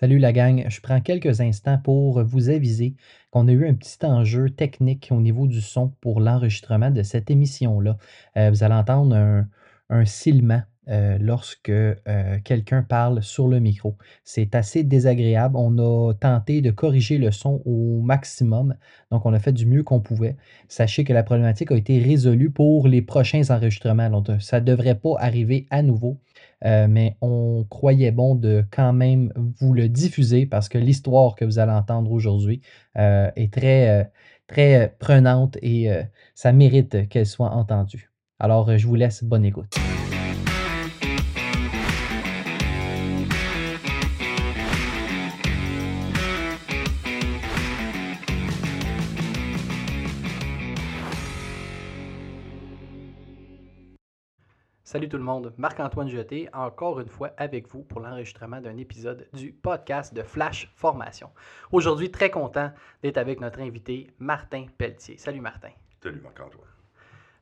Salut la gang, je prends quelques instants pour vous aviser qu'on a eu un petit enjeu technique au niveau du son pour l'enregistrement de cette émission-là. Euh, vous allez entendre un, un euh, lorsque euh, quelqu'un parle sur le micro. C'est assez désagréable. On a tenté de corriger le son au maximum, donc on a fait du mieux qu'on pouvait. Sachez que la problématique a été résolue pour les prochains enregistrements, donc ça ne devrait pas arriver à nouveau. Euh, mais on croyait bon de quand même vous le diffuser parce que l'histoire que vous allez entendre aujourd'hui est très, très prenante et ça mérite qu'elle soit entendue. Alors, je vous laisse bonne écoute. Salut tout le monde, Marc-Antoine Jeté, encore une fois avec vous pour l'enregistrement d'un épisode du podcast de Flash Formation. Aujourd'hui, très content d'être avec notre invité Martin Pelletier. Salut Martin. Salut Marc-Antoine.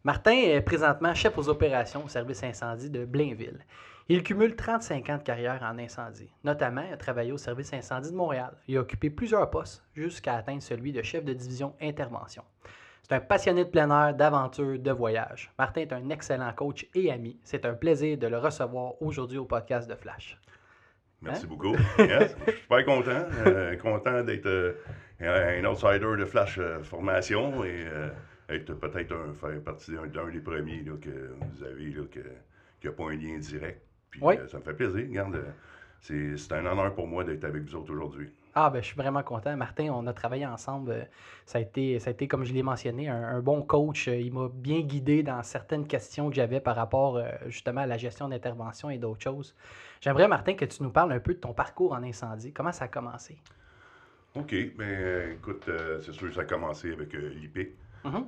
Martin est présentement chef aux opérations au service incendie de Blainville. Il cumule 35 ans de carrière en incendie. Notamment, il a travaillé au service incendie de Montréal. Il a occupé plusieurs postes jusqu'à atteindre celui de chef de division intervention. C'est un passionné de plein air, d'aventure, de voyage. Martin est un excellent coach et ami. C'est un plaisir de le recevoir aujourd'hui au podcast de Flash. Merci hein? beaucoup. Je suis super content. Euh, content d'être euh, un outsider de Flash euh, Formation et être peut-être faire partie d'un des premiers que vous avez qui n'a pas un lien direct. Puis, ça me fait plaisir. Regarde, c'est un honneur pour moi d'être avec vous autres aujourd'hui. Ah, ben, je suis vraiment content. Martin, on a travaillé ensemble. Euh, ça a été, ça a été comme je l'ai mentionné, un, bon coach. Euh, il m'a bien guidé dans certaines questions que j'avais par rapport euh, justement à la gestion d'intervention et d'autres choses. J'aimerais, Martin, que tu nous parles un peu de ton parcours en incendie. Comment ça a commencé? OK. Ben, écoute, c'est sûr que ça a commencé avec l'IP. Mm-hmm.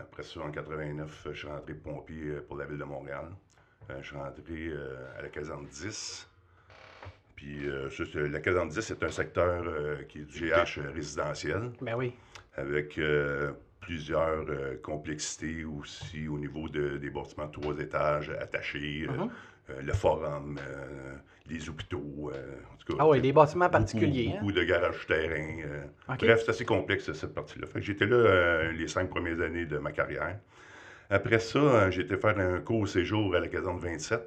après ça, en 89, je suis rentré pompier pour la ville de Montréal. je suis rentré à la caserne 10. Puis euh, la caserne 10, c'est un secteur euh, qui est du GH résidentiel. Ben oui. Avec euh, plusieurs complexités aussi au niveau des bâtiments de trois étages attachés, uh-huh. le forum, les hôpitaux. En ah oui, des bâtiments particuliers. Beaucoup, hein? de garages terrain. Bref, c'est assez complexe cette partie-là. J'étais là les cinq premières années de ma carrière. Après ça, j'ai été faire un court séjour à la caserne 27.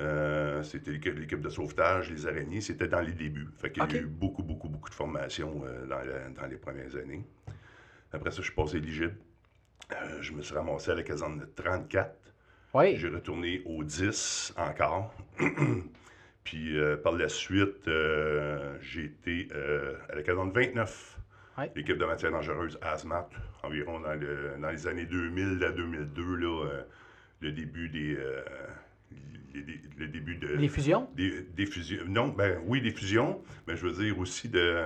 Euh, c'était l'équipe de sauvetage, les araignées, c'était dans les débuts. Fait qu'il y a eu beaucoup, beaucoup, beaucoup de formation euh, dans, les premières années. Après ça, je suis passé éligible. Euh, je me suis ramassé à la caserne de 34. Oui. J'ai retourné au 10 encore. Puis par la suite, j'ai été à la caserne 29. L'équipe de matières dangereuses ASMAT, environ dans, les années 2000 à 2002, là, le début des le début de. Des fusions? Des, fusions. Non, ben oui, des fusions, mais je veux dire aussi de.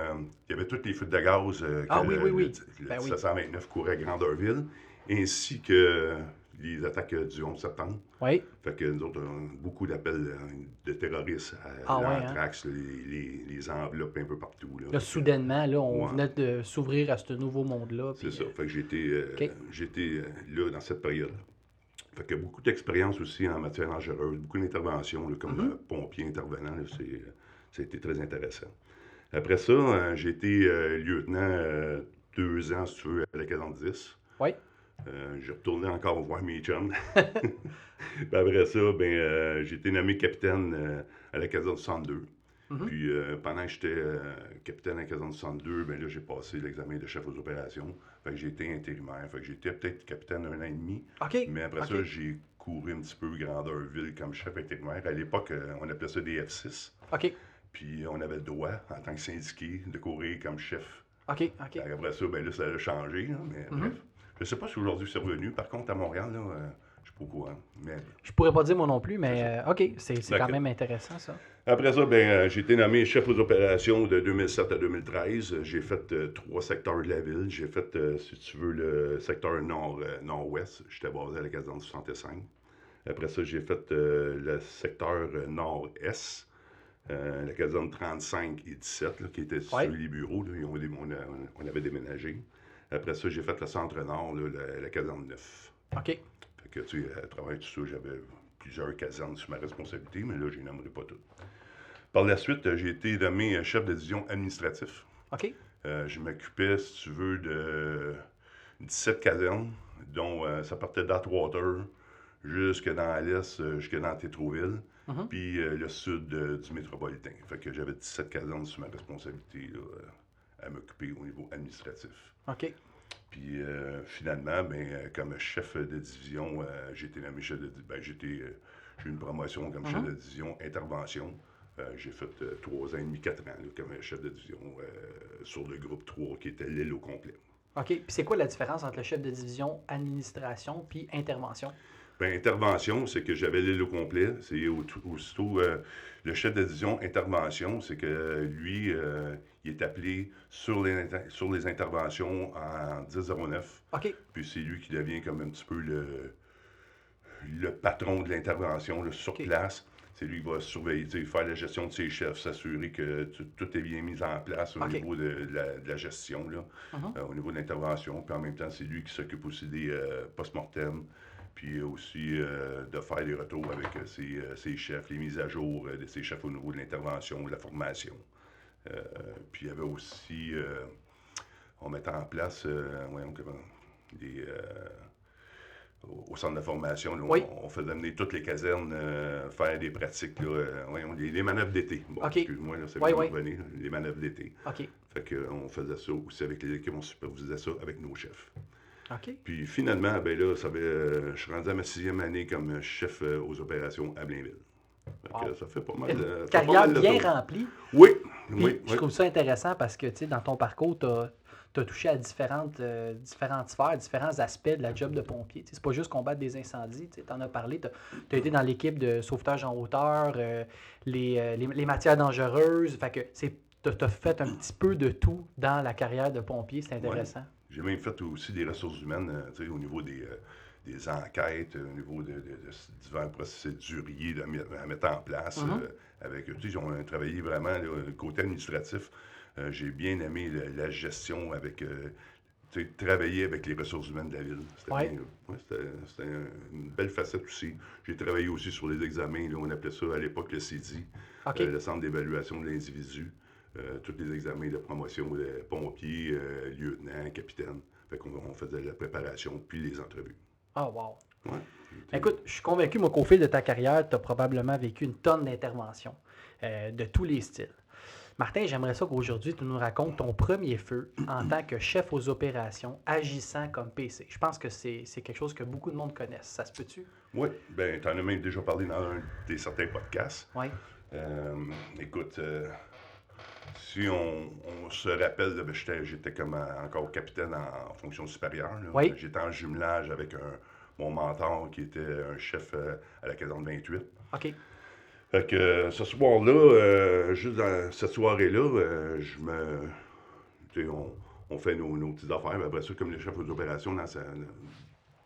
il y avait toutes les fuites de gaz euh, ah, oui, oui, oui. le, ben courait à Grandeur-Ville, ainsi que les attaques du 11 septembre. Oui. Fait que nous autres, avons beaucoup d'appels euh, de terroristes à ah, hein? les, les, enveloppes un peu partout. Là, soudainement, là, on venait de s'ouvrir à ce nouveau monde-là. C'est ça. Fait que j'étais euh, là dans cette période. Fait que beaucoup d'expérience aussi en matière dangereuse, beaucoup d'interventions, comme mm -hmm. pompier intervenant, c'était euh, très intéressant. Après ça, euh, j'ai été euh, lieutenant deux ans, si tu veux, à la 10. Oui. Euh, j'ai retourné encore voir mes chums. Puis après ça, ben, j'ai été nommé capitaine à la 1462. Mhm. Puis euh, pendant que j'étais euh, capitaine à Caserne 62, ben là, j'ai passé l'examen de chef aux opérations. Fait que j'ai été intérimaire. Fait que j'étais peut-être capitaine un an et demi. Mais après ça, j'ai couru un petit peu grandeur ville comme chef intérimaire. À l'époque, euh, on appelait ça des F6. Puis on avait le droit, en tant que syndiqué, de courir comme chef. Après ça, ben là, ça a changé, mais mhm. bref. Je ne sais pas si aujourd'hui c'est revenu. Par contre, à Montréal, là, je Mais... Je pourrais pas dire moi non plus, mais euh, OK, c'est quand même intéressant ça. Après ça, ben, euh, j'ai été nommé chef aux opérations de 2007 à 2013. J'ai fait euh, trois secteurs de la ville. J'ai fait, si tu veux, le secteur nord, nord-ouest. J'étais basé à la caserne 65. Après ça, j'ai fait le secteur nord-est. la caserne 35 et 17, qui était sur les bureaux. on, avait déménagé. Après ça, j'ai fait le centre-nord, la, la, caserne 9. OK que, tu sais, à travers tout ça, j'avais plusieurs casernes sur ma responsabilité, mais là, je les nommerai pas toutes. Par la suite, j'ai été nommé chef de division administratif. OK. je m'occupais, si tu veux, de 17 casernes, dont ça partait d'Atwater jusque dans l'Est, jusque dans Tétroville. Mhm. puis euh, le sud euh, du métropolitain. Fait que j'avais 17 casernes sur ma responsabilité euh, à m'occuper au niveau administratif. OK. Puis finalement, ben, comme chef de division, j'ai été nommé chef de ben, j'ai eu une promotion comme chef mhm. de division intervention. j'ai fait trois ans et demi, quatre ans comme chef de division sur le groupe 3 qui était l'île au complet. OK. Puis c'est quoi la différence entre le chef de division administration puis intervention? Ben, intervention, c'est que j'avais l'île au complet. C'est aussitôt euh, le chef de division intervention, c'est que lui, euh, il est appelé sur les, sur les interventions en 1009. OK. Puis c'est lui qui devient comme un petit peu le, le patron de l'intervention sur place. C'est lui qui va surveiller, faire la gestion de ses chefs, s'assurer que tout est bien mis en place au niveau de, la, gestion, là, uh-huh. euh, au niveau de l'intervention. Puis en même temps, c'est lui qui s'occupe aussi des post-mortem puis aussi euh, de faire des retours avec euh, euh, ses, chefs, les mises à jour de ses chefs au niveau de l'intervention, de la formation. puis il y avait aussi, on mettait en place, voyons comment, des, au, centre de formation, on, faisait amener toutes les casernes faire des pratiques, voyons, les, manœuvres d'été. Bon, excuse-moi, c'est oui, oui. les manœuvres d'été. OK. Fait qu'on faisait ça aussi avec les équipes, on supervisait ça avec nos chefs. Puis finalement, ben là, ça euh, je suis rendu à ma sixième année comme chef euh, aux opérations à Blainville. ça fait pas mal. de carrière bien remplie. Oui, oui, Je trouve ça intéressant parce que, tu sais, dans ton parcours, tu as, touché à différentes, euh, différentes sphères, différents aspects de la job de pompier. C'est pas juste combattre des incendies. Tu en as parlé. Tu as, été dans l'équipe de sauvetage en hauteur, les, les, matières dangereuses. Fait que tu as fait un petit peu de tout dans la carrière de pompier. C'est intéressant. J'ai même fait aussi des ressources humaines euh, au niveau des, euh, des enquêtes, au niveau de, divers procéduriers à mettre en place. Mm-hmm. Euh, avec eux. Ils ont travaillé vraiment le côté administratif. J'ai bien aimé la, gestion avec travailler avec les ressources humaines de la ville. C'était une belle facette aussi. J'ai travaillé aussi sur les examens. on appelait ça à l'époque le CIDI, le Centre d'évaluation de l'individu. Euh, tous les examens de promotion de pompiers, euh, lieutenants, capitaines. Fait qu'on on faisait la préparation puis les entrevues. Ah, wow. Écoute, je suis convaincu, moi, qu'au fil de ta carrière, tu as probablement vécu une tonne d'interventions euh, de tous les styles. Martin, j'aimerais ça qu'aujourd'hui, tu nous racontes ton premier feu en tant que chef aux opérations, agissant comme PC. Je pense que c'est quelque chose que beaucoup de monde connaissent. Ça se peut-tu? Oui, bien, tu en as même déjà parlé dans un des certains podcasts. Oui. écoute, si on, se rappelle, ben, j'étais comme encore capitaine en, fonction supérieure. J'étais en jumelage avec mon mentor qui était un chef euh, à la caserne 28. OK. Fait que euh, ce soir-là, euh, juste dans cette soirée-là, je me. On, on, fait nos, petites affaires. Après ça, comme le chef aux opérations, dans sa,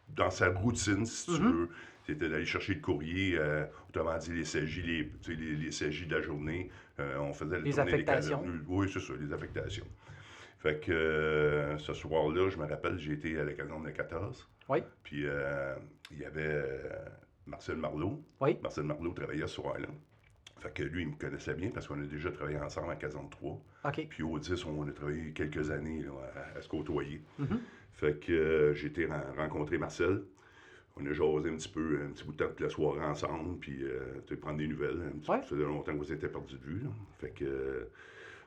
dans sa routine, si tu mm-hmm. veux, c'était d'aller chercher le courrier, autrement dit les CJ, les, les, les de la journée, euh, on faisait les affectations. oui, c'est ça, les affectations. Fait que euh, ce soir-là, je me rappelle, j'ai été à la caserne de 14. Oui. Puis euh, il y avait Marcel Marlot. Oui. Marcel Marlot travaillait ce soir-là. Fait que lui, il me connaissait bien parce qu'on a déjà travaillé ensemble à caserne 3. OK. Puis au 10, on a travaillé quelques années à, se côtoyer. Mm-hmm. Fait que j'ai été rencontrer Marcel on a jasé un petit peu, un petit bout de temps toute la soirée ensemble, puis euh, prendre des nouvelles. Un Ça faisait longtemps qu'on s'était perdu de vue. Fait que, euh,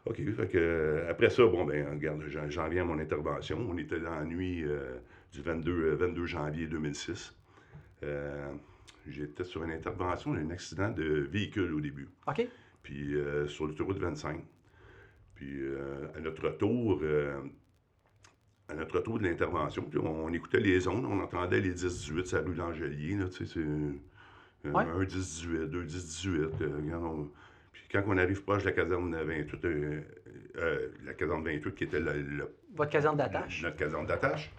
OK. Fait que, euh, après ça, bon, ben, regarde, j'en viens à mon intervention. On était dans la nuit euh, du 22, 22 janvier 2006. J'étais sur une intervention d'un accident de véhicule au début. OK. Puis sur l'autoroute 25. Puis à notre retour, à notre retour de l'intervention, on, écoutait les ondes, on entendait les 10-18, ça rue L'Angelier, tu sais, c'est euh, un 10-18, deux 10-18. Euh, puis quand on arrive proche de la caserne 28, euh, la caserne 28 qui était le, Votre caserne d'attache? Notre caserne d'attache,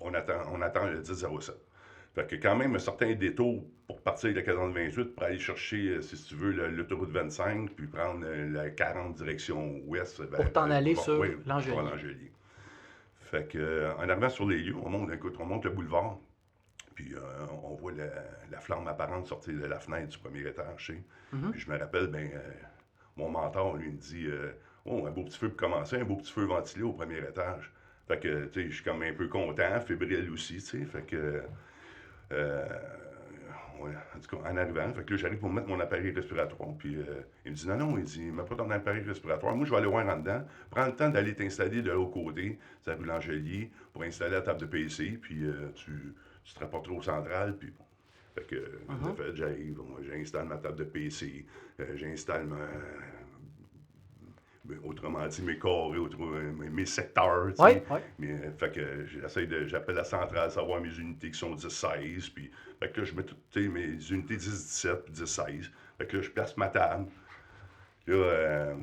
on, attend, on attend le 10-07. Fait que quand même un certain détour pour partir de la caserne 28 pour aller chercher, si tu veux, l'autoroute 25, puis prendre la 40 direction ouest. pour t'en aller sur l'Angelier. Fait que, euh, en arrivant sur les lieux, on monte, écoute, on monte le boulevard. Puis euh, on voit la, flamme apparente sortir de la fenêtre du premier étage. Mm-hmm. Puis je me rappelle, ben, euh, mon mentor, lui, me dit Oh, un beau petit feu pour commencer, un beau petit feu ventilé au premier étage. Fait que, tu sais, je suis comme un peu content, fébrile aussi, tu sais. Fait que. En tout cas, en arrivant, fait que là, j'arrive pour mettre mon appareil respiratoire. Puis il me dit Non, non, il dit Mets pas ton appareil respiratoire. Moi, je vais aller voir en dedans. Prends le temps d'aller t'installer de l'autre côté, c'est rue Langelier, pour installer la table de PC. Puis tu tu te rapportes au central, puis bon. Fait que, uh fait, j'arrive, j'installe ma table de PC, euh, j'installe ma. Ben, autrement dit, mes carrés, mes, secteurs. Oui, oui. Mais, euh, fait que j'essaie de. J'appelle la centrale, savoir mes unités qui sont 10-16. Puis, fait que là, je mets toutes mes unités 10-17 puis 10-16. Fait que là, je place ma table. Là, euh,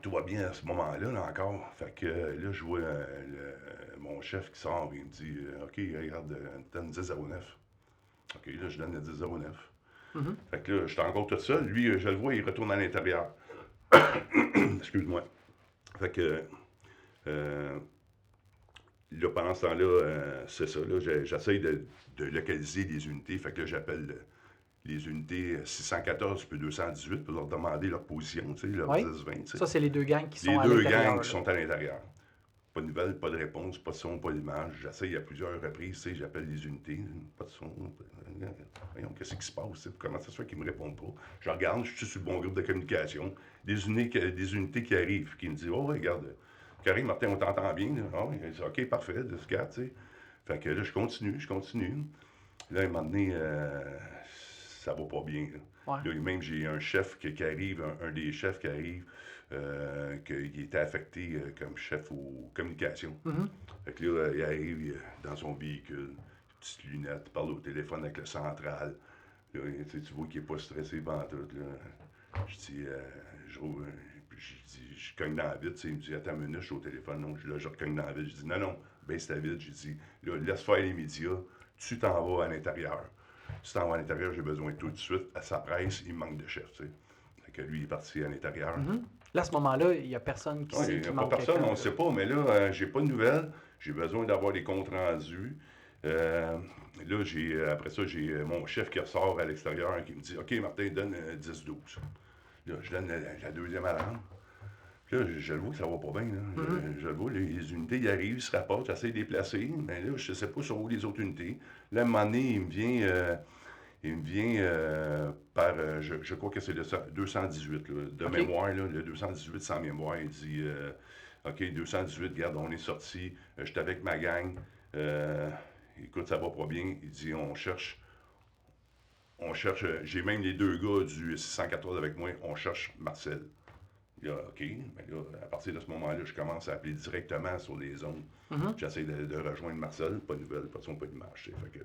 tout va bien à ce moment-là, là, encore. Fait que là, je vois le, mon chef qui sort, il me dit euh, OK, regarde, euh, donne 10 09. OK, là, je donne le 10 09. Mm-hmm. Fait que là, j'étais encore tout seul. Lui, euh, je le vois, il retourne à l'intérieur. Excuse-moi. Fait que. là, pendant ce temps-là, c'est ça. J'essaye de, localiser les unités. Fait que là, j'appelle les unités 614 puis 218 pour leur demander leur position, tu sais, leur 10-20. Ça, c'est les deux gangs qui sont à l'intérieur. Les deux gangs qui sont à l'intérieur. Pas de nouvelles, pas de réponse, pas de son, pas d'image. J'essaye à plusieurs reprises, tu sais, j'appelle les unités, pas de son. Voyons, qu'est-ce qui se passe? Comment ça se fait qu'ils ne me répondent pas? Je regarde, je suis sur le bon groupe de communication. Des, unités, des unités qui arrivent, qui me disent Oh, regarde, Karim Martin, on t'entend bien. Ah, OK, parfait, de ce cas, tu sais. Fait que là, je continue, je continue. Là, à un moment donné, euh, ça va pas bien. Là. même, j'ai un chef qui, arrive, un, des chefs qui arrive, euh, qu'il était affecté euh, comme chef aux communications. Mm-hmm. Fait que là, il arrive dans son véhicule, petite lunette, parle au téléphone avec le central. Là, tu vois qu'il n'est pas stressé pendant tout. Là. Je dis, euh, je, je, dis, je cogne dans la vide. Il me dit, attends une minute, je suis au téléphone. Non, là, je cogne dans la vide. Je dis, non, non, baisse ta vide. Je dis, là, laisse faire les médias, tu t'en vas à l'intérieur. Tu t'en vas à l'intérieur, j'ai besoin tout de suite. À sa presse, il manque de chef. Tu sais. Fait que lui, il est parti à l'intérieur. Mm-hmm. Là, à ce moment-là, il n'y a personne qui sait. Il n'y a pas personne, on ne sait pas, mais là, euh, j'ai pas de nouvelles. J'ai besoin d'avoir des comptes rendus. Euh, là, j'ai, euh, après ça, j'ai mon chef qui ressort à l'extérieur et qui me dit OK, Martin, donne 10-12. Là, je donne la, deuxième alarme. Là, je, le vois que ça va pas bien. Là. Mm-hmm. je, le vois, les, unités arrivent, ils se rapportent, j'essaie de les placer, mais là, je ne sais pas sur où les autres unités. Là, à un moment donné, il me vient il me vient euh, par, euh, je, crois que c'est le 218, de mémoire, le 218 sans mémoire. Il dit euh, OK, 218, regarde, on est sorti, j'étais avec ma gang, écoute, ça va pas bien. Il dit on cherche, on cherche, j'ai même les deux gars du 614 avec moi, on cherche Marcel. Là, OK, mais là, à partir de ce moment-là, je commence à appeler directement sur les zones. Mm-hmm. J'essaie de, rejoindre Marcel, pas de nouvelles, pas de son, pas d'image. Fait que,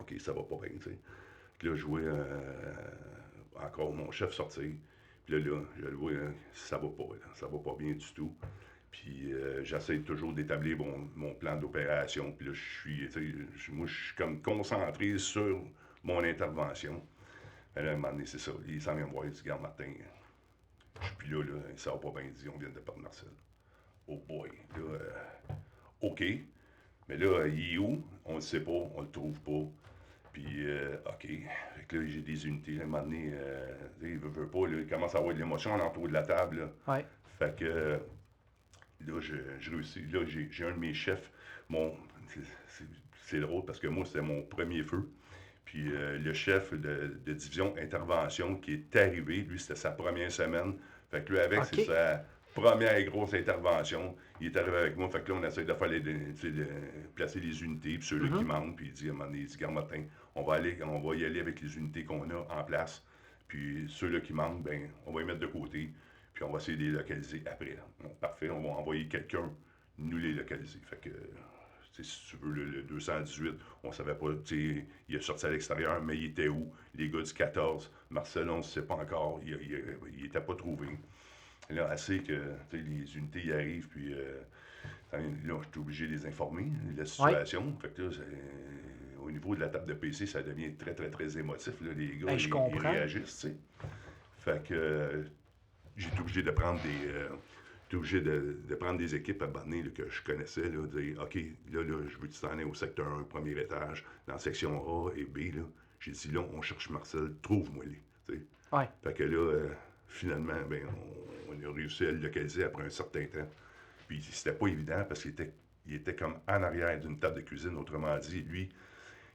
OK, ça va pas bien, tu sais. Puis là, je vois euh, encore mon chef sortir. Puis là, là, je le vois, hein, ça va pas, ça va pas bien du tout. Puis euh, j'essaie toujours d'établir mon, plan d'opération. Puis là, je suis, moi, je suis comme concentré sur mon intervention. Et là, à un moment donné, c'est ça. Il s'en vient me voir, il dit, Garde Martin, je suis là, là, ça va pas bien, dit, on vient de perdre Marcel. Oh boy, là, euh, OK. Mais là, il est où? On ne sait pas, on le trouve pas. Puis, euh, OK. Fait là, j'ai des unités. À un moment donné, euh, il veut, veut pas. Là, il commence à avoir de l'émotion en entour de la table. Là. Ouais. Fait que là, je, je réussis. Là, j'ai un de mes chefs. Mon, c'est drôle parce que moi, c'était mon premier feu. Puis euh, le chef de, division intervention qui est arrivé, lui, c'était sa première semaine. Fait que lui, avec, c'est sa première grosse intervention. Il est arrivé avec moi, fait que là, on essaie de faire les, de, placer les unités, puis ceux-là qui mm-hmm. manquent, puis il dit à un moment donné, il dit, Matin, on va, aller, on va y aller avec les unités qu'on a en place, puis ceux-là qui manquent, ben, on va les mettre de côté, puis on va essayer de les localiser après. parfait, on va envoyer quelqu'un nous les localiser. Fait que, si tu veux, le, 218, on savait pas, il est sorti à l'extérieur, mais il était où? Les gars du 14, Marcel, on ne sait pas encore, il n'était pas trouvé. Là, assez que les unités y arrivent, puis euh, là, je suis obligé de les informer de la situation. Fait que là, au niveau de la table de PC, ça devient très, très, très émotif. Là. Les gars, ben, ils, réagissent, Fait que euh, j'ai été obligé de prendre des, euh, j'étais obligé de, de prendre des équipes à Barney là, que je connaissais, là, de dire OK, là, là, je veux que tu t'en au secteur 1, premier étage, dans la section A et B. J'ai dit là, on cherche Marcel, trouve-moi-les. Ouais. Fait que là, euh, finalement, ben, on, on a réussi à le localiser après un certain temps. Puis c'était pas évident parce qu'il était, il était comme en arrière d'une table de cuisine. Autrement dit, lui,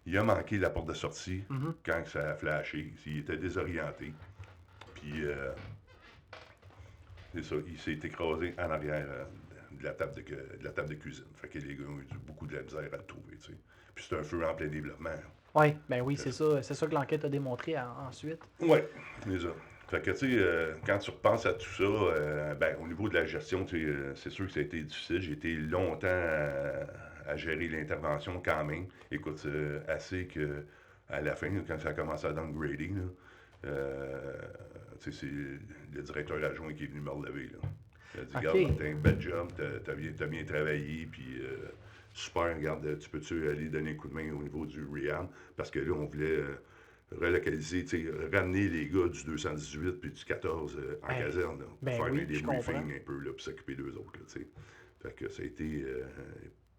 il a manqué la porte de sortie Mhm. quand ça a flashé. Il était désorienté. Puis, euh, c'est ça, il s'est écrasé en arrière euh, de, la table de, la table de cuisine. Fait que les gars ont eu beaucoup de la misère à le trouver, tu sais. Puis c'est un feu en plein développement. Oui, ben oui, c'est ça. C'est ça que l'enquête a démontré en- ensuite. Ouais, c'est ça. Fait que, tu sais, euh, quand tu repenses à tout ça, euh, ben, au niveau de la gestion, euh, c'est sûr que ça a été difficile. J'ai été longtemps à, à gérer l'intervention quand même. Écoute, euh, assez que à la fin, quand ça a commencé à là, euh, tu sais, c'est le directeur adjoint qui est venu me relever, là. Il a dit, regarde, t'as un bel job, t'as, bien, bien travaillé, puis euh, super, regarde, tu peux-tu aller donner un coup de main au niveau du rehab? Parce que là, on voulait euh, relocaliser, tu sais, ramener les gars du 218 puis du 14 euh, en Ben, caserne, là, pour ben faire oui, des briefings un peu, là, pour s'occuper d'eux autres, là, tu sais. Fait que ça a été...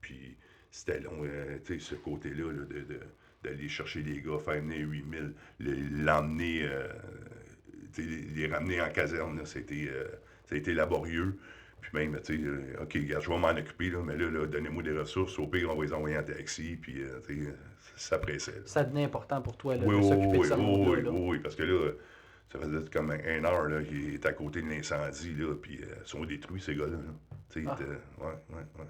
puis c'était long, tu sais, ce côté-là, là, de, de- d'aller chercher les gars, faire venir 8000, les- l'emmener, euh, les, ramener en caserne, c'était, euh, ça a été laborieux. Puis même, tu sais, euh, OK, je vais m'en occuper, là, mais là, là, donnez-moi des ressources. Au pire, on va les envoyer en taxi, puis, euh, tu sais, ça pressait. Ça devenait important pour toi là, Oui, de oui, s'occuper de oui, oui, monde-là. oui, là. oui, parce que là, ça faisait comme un, heure là, qu'il est à côté de l'incendie, là, puis euh, ils sont détruits, ces gars-là. là. Tu sais, Ah. ouais, ouais, ouais.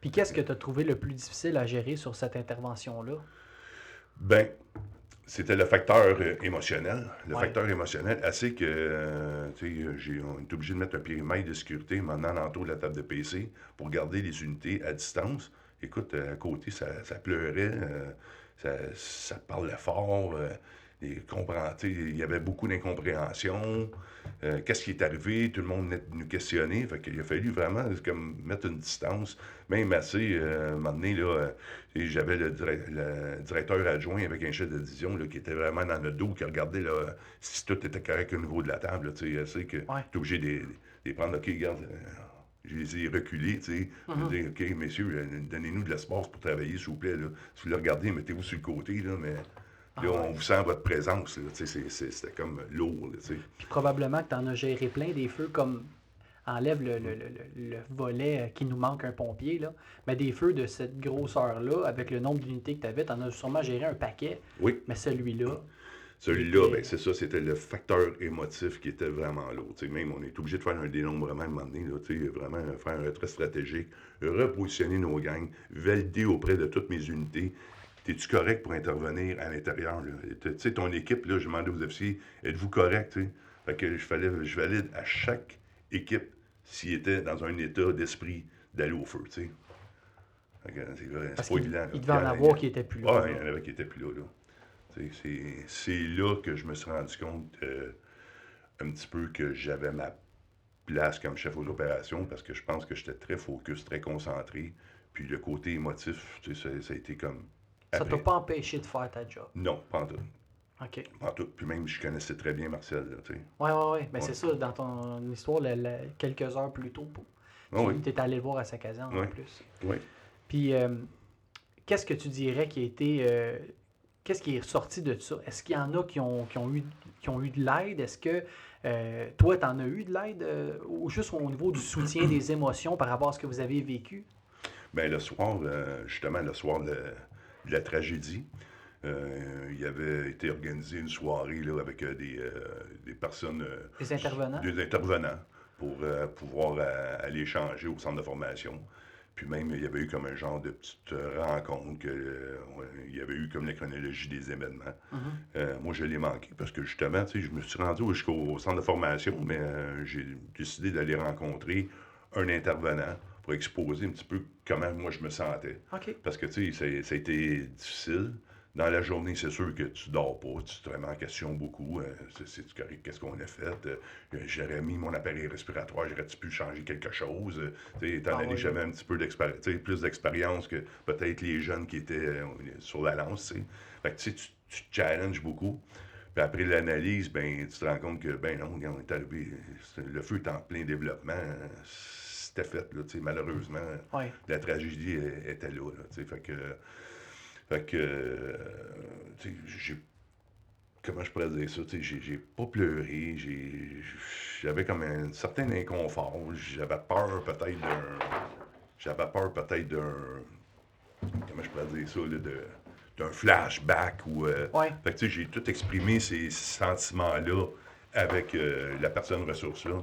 Puis qu'est-ce que tu as trouvé le plus difficile à gérer sur cette intervention-là? Ben, c'était le facteur euh, émotionnel. Le Ouais. facteur émotionnel, assez que, euh, tu sais, j'ai- on est obligé de mettre un périmètre de sécurité maintenant l'entour de la table de PC pour garder les unités à distance. Écoute, euh, à côté, ça, ça pleurait, euh, ça, ça parlait fort. Euh, il y avait beaucoup d'incompréhension. Euh, Qu'est-ce qui est arrivé? Tout le monde nous questionner. Fait qu'il a fallu vraiment comme, mettre une distance, même assez. Euh, à un moment donné, euh, j'avais le, le directeur adjoint avec un chef de division là, qui était vraiment dans le dos, qui regardait là, si tout était correct au niveau de la table. tu sais, que Ouais. es obligé de, les prendre. OK, regarde, euh, je les ai reculés. tu sais. Je Mhm. dis, OK, messieurs, euh, donnez-nous de l'espace pour travailler, s'il vous plaît. Là. Si vous le regardez, mettez-vous sur le côté. Là, mais Ah là, ouais. on vous sent votre présence. C'était comme lourd. là. Puis probablement que tu en as géré plein des feux comme enlève le, le- le- le- le volet euh, qui nous manque un pompier, là. mais des feux de cette grosseur-là, avec le nombre d'unités que tu avais, tu en as sûrement géré un paquet, Oui. mais celui-là, Celui-là, ben, c'est ça, c'était le facteur émotif qui était vraiment lourd. Même, on est obligé de faire un dénombrement à un moment donné, là, vraiment faire un retrait stratégique, repositionner nos gangs, valider auprès de toutes mes unités. Es-tu correct pour intervenir à l'intérieur? Tu sais, ton équipe, là, je demandais aux officiers, êtes-vous correct? Fait que je, fallait, je valide à chaque équipe s'il était dans un état d'esprit d'aller au feu. tu sais. C'est pas évident. il devait en avoir qui étaient plus là. ah, il y en avait qui n'étaient plus là. là. C'est c'est là que je me suis rendu compte euh, un petit peu que j'avais ma place comme chef aux opérations parce que je pense que j'étais très focus, très concentré. Puis le côté émotif, ça a été comme. Ça après. t'a pas empêché de faire ta job? Non, pas en tout. OK. Pas en tout. Puis même, je connaissais très bien Marcel. Ouais, ouais, ouais. Mais c'est ça, dans ton histoire, le- le- quelques heures plus tôt, oui, tu étais allé le voir à sa caserne en plus. oui. Puis, euh, qu'est-ce que tu dirais qui a été. euh, qu'est-ce qui est sorti de ça? Est-ce qu'il y en a qui ont, qui ont, eu, qui ont eu de l'aide? Est-ce que euh, toi, tu en as eu de l'aide? euh, ou juste au niveau du soutien des émotions par rapport à ce que vous avez vécu? Ben, le soir, euh, justement, le soir de la tragédie, euh, il y avait été organisé une soirée là, avec euh, des, euh, des personnes. Des intervenants? Des intervenants pour pouvoir aller échanger au centre de formation. Puis même, il y avait eu comme un genre de petite rencontre, que, il y avait eu comme la chronologie des événements. Mhm. Euh, moi, je l'ai manqué parce que justement, tu sais, je me suis rendu jusqu'au centre de formation, mais j'ai décidé d'aller rencontrer un intervenant pour exposer un petit peu comment moi je me sentais. Parce que, tu sais, ça, a été difficile. Dans la journée, c'est sûr que tu dors pas, tu te remets en question beaucoup. euh, c'est- correct, qu'est-ce qu'on a fait? Euh, j'aurais mis mon appareil respiratoire, j'aurais-tu pu changer quelque chose? Euh, tu sais, étant Ah donné oui. que j'avais un petit peu d'expérience, plus d'expérience que peut-être les jeunes qui étaient sur la lance, tu sais. Fait que, tu sais, tu, challenges beaucoup. Puis après l'analyse, ben, tu te rends compte que, ben non, on est arrivé, le feu est en plein développement, c'était fait, là, malheureusement. La tragédie était là, là fait que, fait que, j'ai comment je pourrais dire ça, j'ai pas pleuré, j'avais comme un certain inconfort, j'avais peur peut-être d'un, j'avais peur peut-être d'un, comment je pourrais dire ça, d'un flashback ou, euh, fait que j'ai tout exprimé ces sentiments-là avec euh, la personne ressource-là.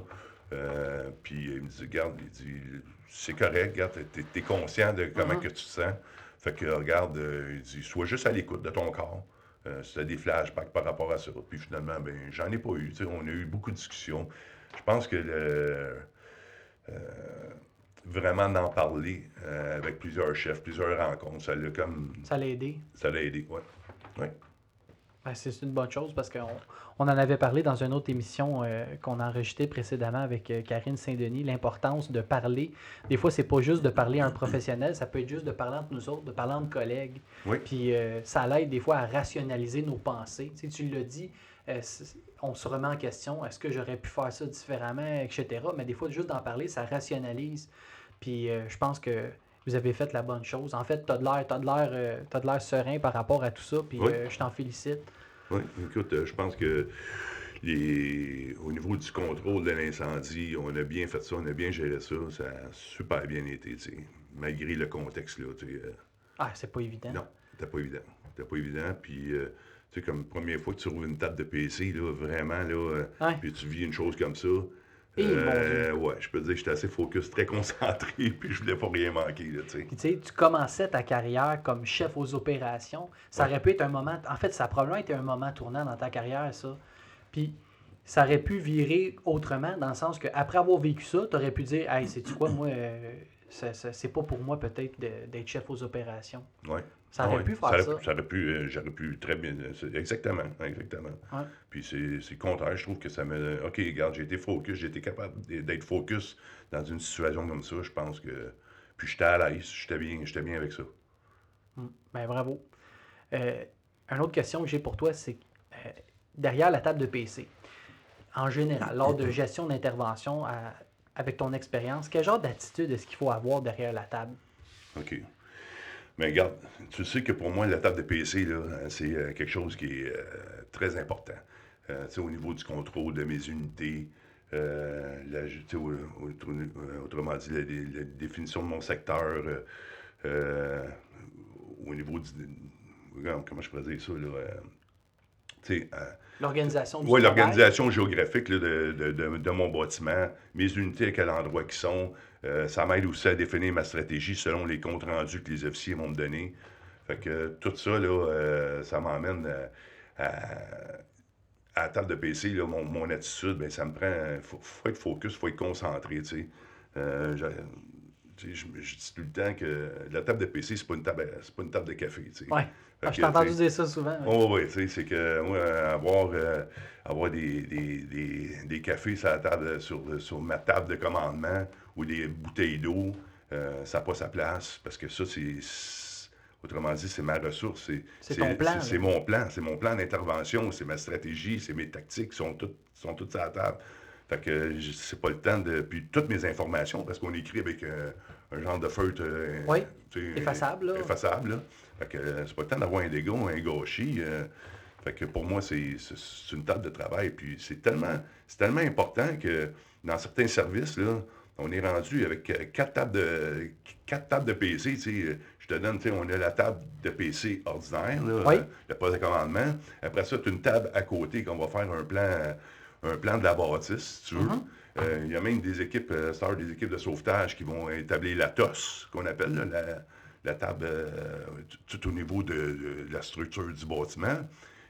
Euh, puis il me dit, regarde, il dit, c'est correct, regarde, t'es es conscient de comment uh-huh. que tu te sens. Fait que, regarde, il dit, sois juste à l'écoute de ton corps. Euh, c'était des flashbacks par rapport à ça. Puis finalement, ben, j'en ai pas eu. On a eu beaucoup de discussions. Je pense que le, euh, vraiment d'en parler euh, avec plusieurs chefs, plusieurs rencontres, ça l'a comme. Ça l'a aidé. Ça l'a aidé, oui. Ouais. Ben, c'est une bonne chose parce qu'on on en avait parlé dans une autre émission euh, qu'on a enregistrée précédemment avec euh, Karine Saint-Denis, l'importance de parler. Des fois, c'est pas juste de parler à un professionnel, ça peut être juste de parler entre nous autres, de parler entre collègues. Oui. Puis euh, ça l'aide des fois à rationaliser nos pensées. Tu, sais, tu l'as dit, on se remet en question, est-ce que j'aurais pu faire ça différemment, etc. Mais des fois, juste d'en parler, ça rationalise. Puis je pense que vous avez fait la bonne chose. En fait, tu as de l'air, de l'air, serein par rapport à tout ça, puis je t'en félicite. Oui, écoute, euh, je pense que les... au niveau du contrôle de l'incendie, on a bien fait ça, on a bien géré ça, ça a super bien été, malgré le contexte. Là, euh. Ah, c'est pas évident. Non, c'était pas évident. C'était pas évident. Puis, euh, tu sais, comme première fois que tu rouvres une table de PC, là, vraiment, là, puis tu vis une chose comme ça, euh, ouais, je peux te dire que j'étais assez focus, très concentré, puis je voulais pas rien manquer. Là, tu sais, tu commençais ta carrière comme chef aux opérations. Ça aurait pu être un moment. En fait, ça a probablement été un moment tournant dans ta carrière, ça. Puis ça aurait pu virer autrement, dans le sens qu'après avoir vécu ça, tu aurais pu dire Hey, sais-tu quoi, moi, euh, c'est pas pour moi peut-être d'être chef aux opérations. Ouais. Ça aurait pu faire ça. ça. aurait pu, euh, j'aurais pu très bien. Exactement, exactement. Puis c'est contraire, je trouve que ça me. OK, regarde, j'ai été focus, j'ai été capable d'être focus dans une situation comme ça. Je pense que. Puis j'étais à l'aise, j'étais bien, bien avec ça. Hum, ben bravo. Euh, une autre question que j'ai pour toi, c'est euh, derrière la table de PC, en général, lors de gestion d'intervention, avec ton expérience, quel genre d'attitude est-ce qu'il faut avoir derrière la table? OK. Mais regarde, tu sais que pour moi, la table de PC, c'est euh, quelque chose qui est euh, très important. Euh, au niveau du contrôle de mes unités, la, autrement dit, la, définition de mon secteur, au niveau du. Comment je pourrais dire ça? L'organisation Oui, l'organisation géographique de, de, mon bâtiment, mes unités à quel endroit qui sont, euh, ça m'aide aussi à définir ma stratégie selon les comptes rendus que les officiers vont me donner. Fait que tout ça, là, euh, ça m'emmène à, la table de PC, là, mon, attitude, ben, ça me prend. Il faut, être focus, il faut être concentré. Tu sais. Euh, je, dis tout le temps que la table de PC, c'est pas une table, pas une table de café. Tu sais. Ouais. Ah, je t'ai entendu dire ça souvent. Oui, oui, tu sais, c'est que moi, avoir, avoir des, des, des, cafés sur, la table, sur, sur ma table de commandement, ou des bouteilles d'eau, euh, ça n'a pas sa place parce que ça, c'est. Autrement dit, c'est ma ressource. C'est ton plan. C'est mon plan. C'est mon plan d'intervention. C'est ma stratégie. C'est mes tactiques. sont toutes, sont toutes à la table. Fait que c'est pas le temps de. Puis toutes mes informations, parce qu'on écrit avec euh, un genre de feutre. Euh, oui. Effaçable, là. Effaçable, là. Fait que c'est pas le temps d'avoir un dégot, un gâchis. fait que pour moi, c'est une table de travail. Puis c'est tellement, tellement important que dans certains services, là, on est rendu avec euh, quatre tables de, quatre tables de PC. Je te donne, on a la table de PC ordinaire, là, le poste de commandement. Après ça, tu as une table à côté qu'on va faire un plan, un plan de la bâtisse, si tu veux. Mm-hmm. Euh, il y a même des équipes, euh, des équipes de sauvetage qui vont établir la TOS, qu'on appelle la, table tout au niveau de, la structure du bâtiment.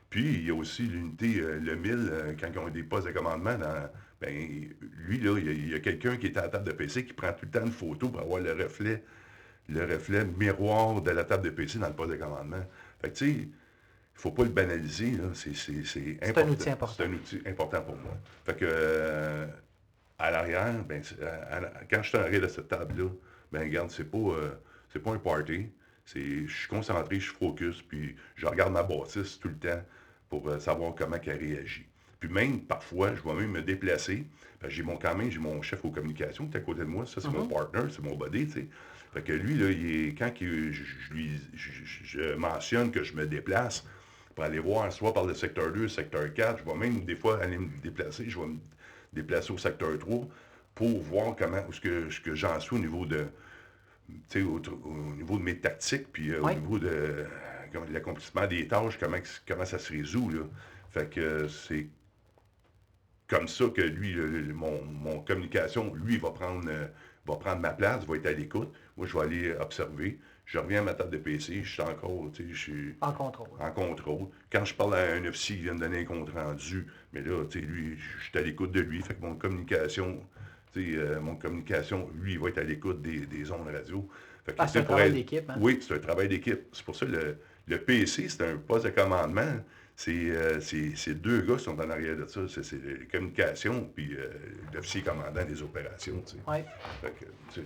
Puis, il y a aussi l'unité, le 1000, quand ils ont des postes de commandement dans ben, lui, là, il y a, quelqu'un qui est à la table de PC qui prend tout le temps une photo pour avoir le reflet, le reflet miroir de la table de PC dans le poste de commandement. Fait tu sais, il ne faut pas le banaliser, C'est, un outil important. C'est un outil important pour moi. Fait que, euh, à l'arrière, ben, quand je suis en arrière de cette table-là, ben, regarde, c'est pas, euh, c'est pas un party. je suis concentré, je suis focus, puis je regarde ma bâtisse tout le temps pour euh, savoir comment elle réagit. Puis même, parfois, je vais même me déplacer. J'ai mon, quand même, j'ai mon chef aux communications qui est à côté de moi. Ça, c'est mon Mhm. partner, c'est mon buddy, tu sais. Fait que lui, là, il est- quand il- je, je lui, je, mentionne que je me déplace pour aller voir, soit par le secteur 2, le secteur 4, je vais même des fois aller me déplacer, je vais me déplacer au secteur 3 pour voir comment, ce que, que j'en suis au niveau de, au, au niveau de mes tactiques, puis euh, au niveau de, l'accomplissement des tâches, comment, comment ça se résout, là. Fait que euh, c'est comme ça que lui, le- le- mon, mon communication, lui, va prendre, euh, va prendre ma place, va être à l'écoute. Moi, je vais aller observer. Je reviens à ma table de PC, je suis encore, tu sais, je suis En contrôle. en contrôle. Quand je parle à un officier qui vient de donner un compte rendu, mais là, tu sais, lui, je suis à l'écoute de lui. Fait que mon communication, euh, mon communication, lui, il va être à l'écoute des, des ondes radio. Fait que, Ah, c'est un travail être- d'équipe. Hein? oui, c'est un travail d'équipe. C'est pour ça que le, le PC, c'est un poste de commandement. C'est euh, c'est- deux gars qui sont en arrière de ça. C'est les communications puis euh, l'officier commandant des opérations. tu sais. Ouais. Fait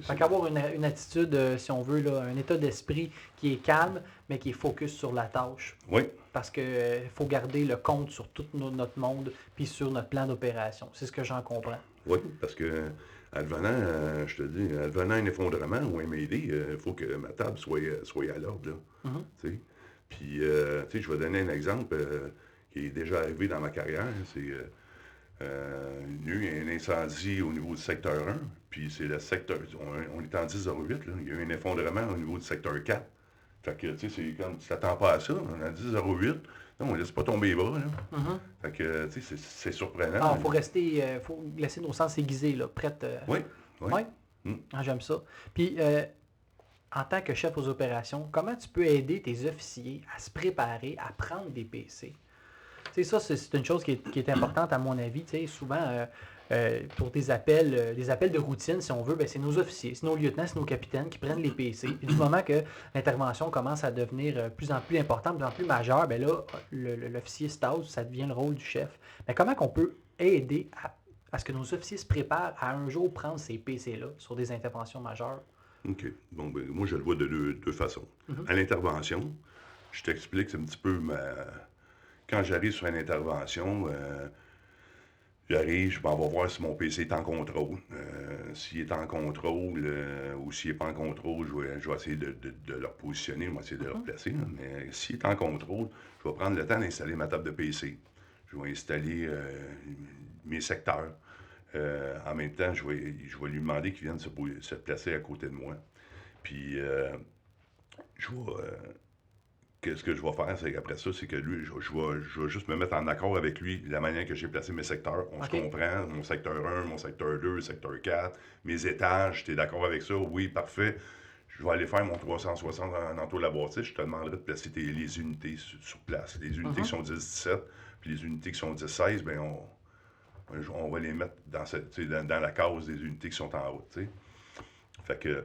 Fait qu'avoir une, une attitude, euh, si on veut, là, un état d'esprit qui est calme, mais qui est focus sur la tâche. Oui, Parce qu'il faut garder le compte sur tout no- notre monde, puis sur notre plan d'opération. C'est ce que j'en comprends. Oui, parce que advenant, euh, je te dis, advenant un effondrement ou un il faut que ma table soit, soit à l'ordre. Tu sais. Puis, euh, tu sais, je vais donner un exemple euh, qui est déjà arrivé dans ma carrière. C'est euh, euh, il y a eu un incendie au niveau du secteur 1, puis c'est le secteur. On, on est en 1008, là. Il y a eu un effondrement au niveau du secteur 4. Fait que, tu sais, c'est comme tu t'attends pas à ça. On est en 1008. Non, on laisse pas tomber les bras, là. Mhm. Fait que, tu sais, c'est- c'est surprenant. Ah, faut rester, euh, faut laisser nos sens aiguisés, là, prêtes. euh, Oui, oui. Ouais. Mm. Ah, J'aime ça. Puis, euh, en tant que chef aux opérations, comment tu peux aider tes officiers à se préparer à prendre des PC? Tu sais, ça, c'est c'est une chose qui est, qui est importante à mon avis. Tu sais, souvent, euh, euh, pour des appels, euh, des appels de routine, si on veut, ben, c'est nos officiers, c'est nos lieutenants, c'est nos capitaines qui prennent les PC. Puis du moment que l'intervention commence à devenir euh, plus en plus importante, plus en plus majeure, ben là, l'officier stage, ça devient le rôle du chef. Mais comment qu'on peut aider à, à ce que nos officiers se préparent à un jour prendre ces PC-là sur des interventions majeures? OK. Bon, ben, moi, je le vois de deux, deux façons. Mhm. À l'intervention, je t'explique, un petit peu ma. Quand j'arrive sur une intervention, j'arrive, je m'en vais voir si mon PC est en contrôle. Euh, s'il est en contrôle euh, ou s'il n'est pas en contrôle, je vais, je vais essayer de, de- de le repositionner, je vais essayer de le replacer. là. Mais s'il est en contrôle, je vais prendre le temps d'installer ma table de PC. Je vais installer euh, mes secteurs. En même temps, je vais, je vais lui demander qu'il vienne se, se placer à côté de moi. Puis, je vais. Que- ce que je vais faire, c'est qu'après ça, c'est que lui, je, je vais, je vais juste me mettre en accord avec lui, la manière que j'ai placé mes secteurs. On se comprend, mon secteur 1, mon secteur 2, secteur 4, mes étages, tu es d'accord avec ça? Oui, parfait. Je vais aller faire mon 360 en entour de la bâtisse. Je te demanderai de placer tes- les unités sur, sur place. Les unités Mhm. qui sont 10-17, puis les unités qui sont 10-16, bien, on, on va les mettre dans, cette, dans, dans la case des unités qui sont en route. tu sais. Fait que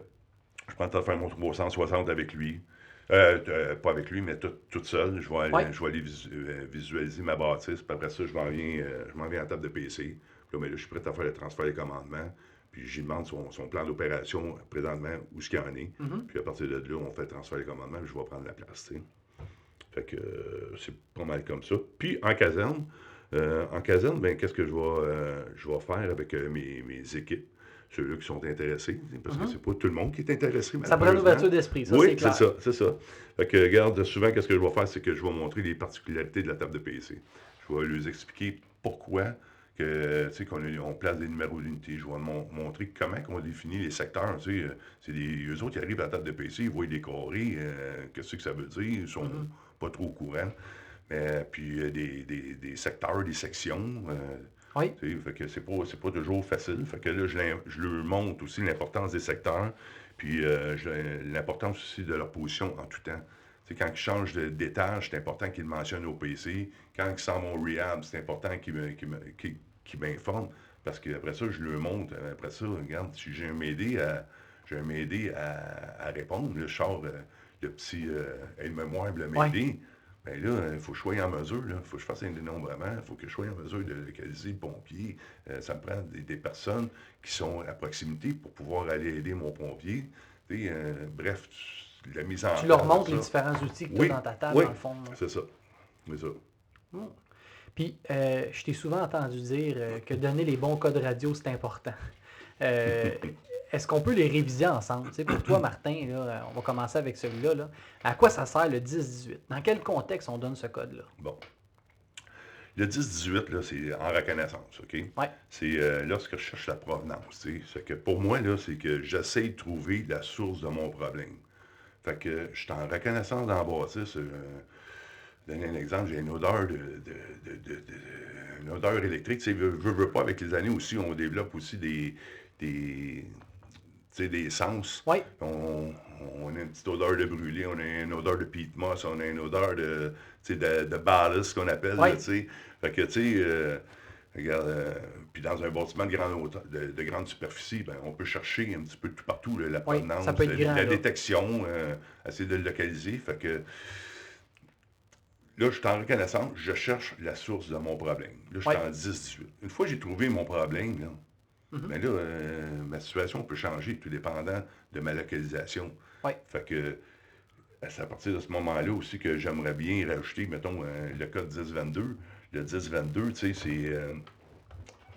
je prends le temps de faire mon 360 avec lui. Euh, euh, pas avec lui, mais tout, toute seule. Je vais Ouais. je vais aller visu- euh, visualiser ma bâtisse. Puis après ça, je m'en viens, euh, je viens à la table de PC. Puis là, ben là, je suis prêt à faire le transfert des commandements. Puis j'y demande son, son plan d'opération présentement, où ce qu'il en est. Mhm. Puis à partir de là, on fait le transfert des commandements, puis je vais prendre la place. tu sais. Fait que euh, c'est pas mal comme ça. Puis en caserne, euh, en caserne, ben, qu'est-ce que je vais, euh, je vais faire avec mes, mes équipes? Ceux-là qui sont intéressés, parce que Mhm. c'est pas tout le monde qui est intéressé. Ça prend une ouverture d'esprit, ça, oui, c'est ça, c'est ça. Fait que, regarde, souvent, qu'est-ce que je vais faire, c'est que je vais montrer les particularités de la table de PC. Je vais leur expliquer pourquoi que, qu'on on place des numéros d'unité. Je vais mon- montrer comment on définit les secteurs. Euh, c'est des, eux autres qui arrivent à la table de PC, ils voient des carrés, euh, qu'est-ce que ça veut dire, ils sont Mhm. pas trop au courant. Mais, puis euh, des, des- des secteurs, des sections. euh, Oui. fait que c'est pas, pas toujours facile. Fait que là, je, je leur montre aussi l'importance des secteurs, puis euh, l'importance aussi de leur position en tout temps. Tu sais, quand ils changent de- d'étage, c'est important qu'ils le mentionnent au PC. Quand ils s'en vont au rehab, c'est important qu'ils qu'ils m'informent. Parce qu'après ça, je leur montre. Après ça, regarde, si j'ai un m'aider à, m'aider à, à répondre, je sors euh, le petit euh, aide-mémoire, le m'aider. Ben là, il faut que je sois en mesure, il faut que je fasse un dénombrement, il faut que je sois en mesure de localiser le pompier. Euh, ça me prend des, des personnes qui sont à proximité pour pouvoir aller aider mon pompier. Tu euh, bref, tu- la mise en Tu leur place montres les différents outils que tu Oui, as dans ta table, oui. dans le fond. C'est ça. C'est ça. Hmm. Puis, euh, je t'ai souvent entendu dire euh, que donner les bons codes radio, c'est important. Est-ce qu'on peut les réviser ensemble? Pour toi, Martin, là, on va commencer avec celui-là. là. À quoi ça sert le 10-18? Dans quel contexte on donne ce code-là? Bon. Le 10-18, là, c'est en reconnaissance, OK? Ouais. C'est euh, lorsque je cherche la provenance. C'est que pour moi, là, c'est que j'essaie de trouver la source de mon problème. Fait que je suis en reconnaissance dans la bâtisse. Euh, donner un exemple, j'ai une odeur de, une odeur électrique. Tu sais, veux, veux- veux pas, avec les années aussi, on développe aussi des, des, des sens. Oui. On, on a une petite odeur de brûlé, on a une odeur de peat moss, on a une odeur de, tu sais, de, de ballast, qu'on appelle. là. Fait que, tu sais, euh, regarde, euh, puis dans un bâtiment de grande, hauteur- de, de grande superficie, ben, on peut chercher un petit peu tout partout là, la Oui, provenance, être la, détection, euh, essayer de le localiser. Fait que là, je suis en reconnaissance, je cherche la source de mon problème. Là, je suis en 10-18. Une fois que j'ai trouvé mon problème, là, Mhm. ben là, euh, ma situation peut changer, tout dépendant de ma localisation. Oui. Fait que c'est à partir de ce moment-là aussi que j'aimerais bien rajouter, mettons, euh, le code 1022. Le 1022, tu sais, c'est. euh,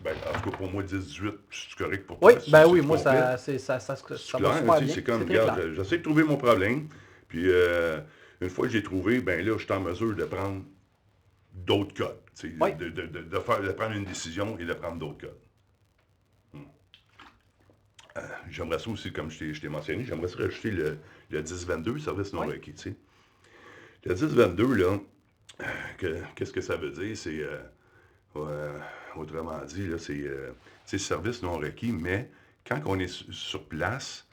ben, en tout cas, pour moi, 1018, c'est correct pour Oui, toi. ben c'est- oui, moi, ça, ça, ça, ça, C'est comme, regarde, j'essaie de trouver mon problème, puis euh, une fois que j'ai trouvé, ben là, je suis en mesure de prendre d'autres codes. Oui. de- de- de faire, de prendre une décision et de prendre d'autres codes. Euh, j'aimerais ça aussi, comme je t'ai- mentionné, j'aimerais ça rajouter le, le 1022, service non Oui. requis. Le 1022, là, euh, que- qu'est-ce que ça veut dire? C'est, euh, autrement dit, c'est, service non requis, mais quand on est su- sur place,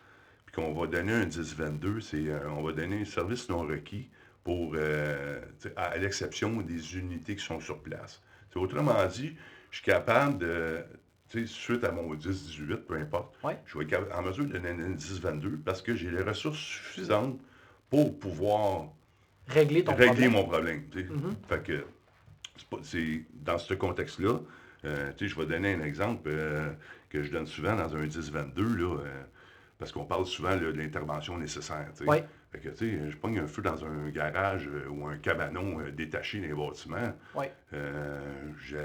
puis qu'on va donner un 1022, c'est, on va donner un service non requis pour, euh, à, à l'exception des unités qui sont sur place. Autrement dit, je suis capable de, tu sais, suite à mon 10-18, peu importe, Ouais. je vais être en mesure de donner un 10-22 parce que j'ai les ressources suffisantes pour pouvoir Régler ton régler problème. mon problème. tu sais. Mhm. Fait que c'est dans ce contexte-là, euh, tu sais, je vais donner un exemple euh, que je donne souvent dans un 10-22, là, euh, parce qu'on parle souvent là, de l'intervention nécessaire. tu sais. Ouais. Fait que, tu sais, je pogne un feu dans un garage euh, ou un cabanon euh, détaché d'un bâtiment. Ouais. Euh, j'ai-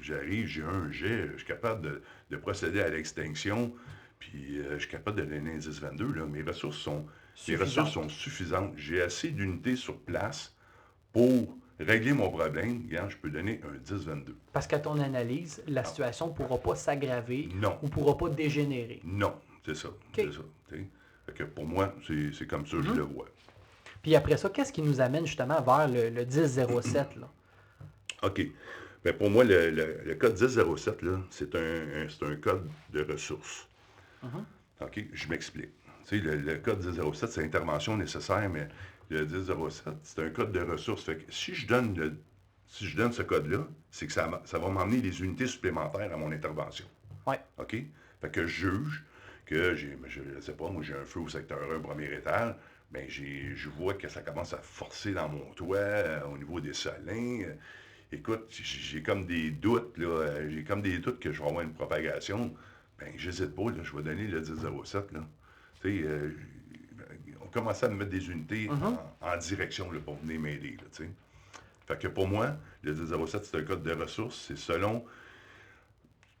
J'arrive, j'ai un jet, je suis capable de, de procéder à l'extinction, puis euh, je suis capable de donner un 10-22. là. Mes ressources sont, mes ressources sont suffisantes. J'ai assez d'unités sur place pour régler mon problème. Regarde, je peux donner un 10-22. Parce qu'à ton analyse, la situation ne pourra pas s'aggraver Non, ou ne pourra pas dégénérer. non, c'est ça. C'est ça. tu sais. Fait que pour moi, c'est comme ça que je Mhm. le vois. Puis après ça, qu'est-ce qui nous amène justement vers le, le 1007? Là? OK. Ben pour moi, le, le- le code 1007, là, c'est un, un- code de ressources. Mhm. OK, je m'explique. Tu sais, le, le code 1007, c'est intervention nécessaire, mais le 1007, c'est un code de ressources. Fait que si je donne le, si je donne ce code-là, c'est que ça, ça va m'emmener des unités supplémentaires à mon intervention. Ouais. OK? Fait que je juge que j'ai, je ne sais pas, moi j'ai un feu au secteur 1, premier étage, ben j'ai, je vois que ça commence à forcer dans mon toit, euh, au niveau des solins. Euh, écoute, j'ai, comme des doutes, là, euh, j'ai comme des doutes que je vais avoir une propagation. Ben, j'hésite pas, là, je vais donner le 1007, là. Tu sais, euh, on commençait à me mettre des unités en, en direction, là, pour venir m'aider, là, tu sais. Fait que pour moi, le 1007, c'est un code de ressources, c'est selon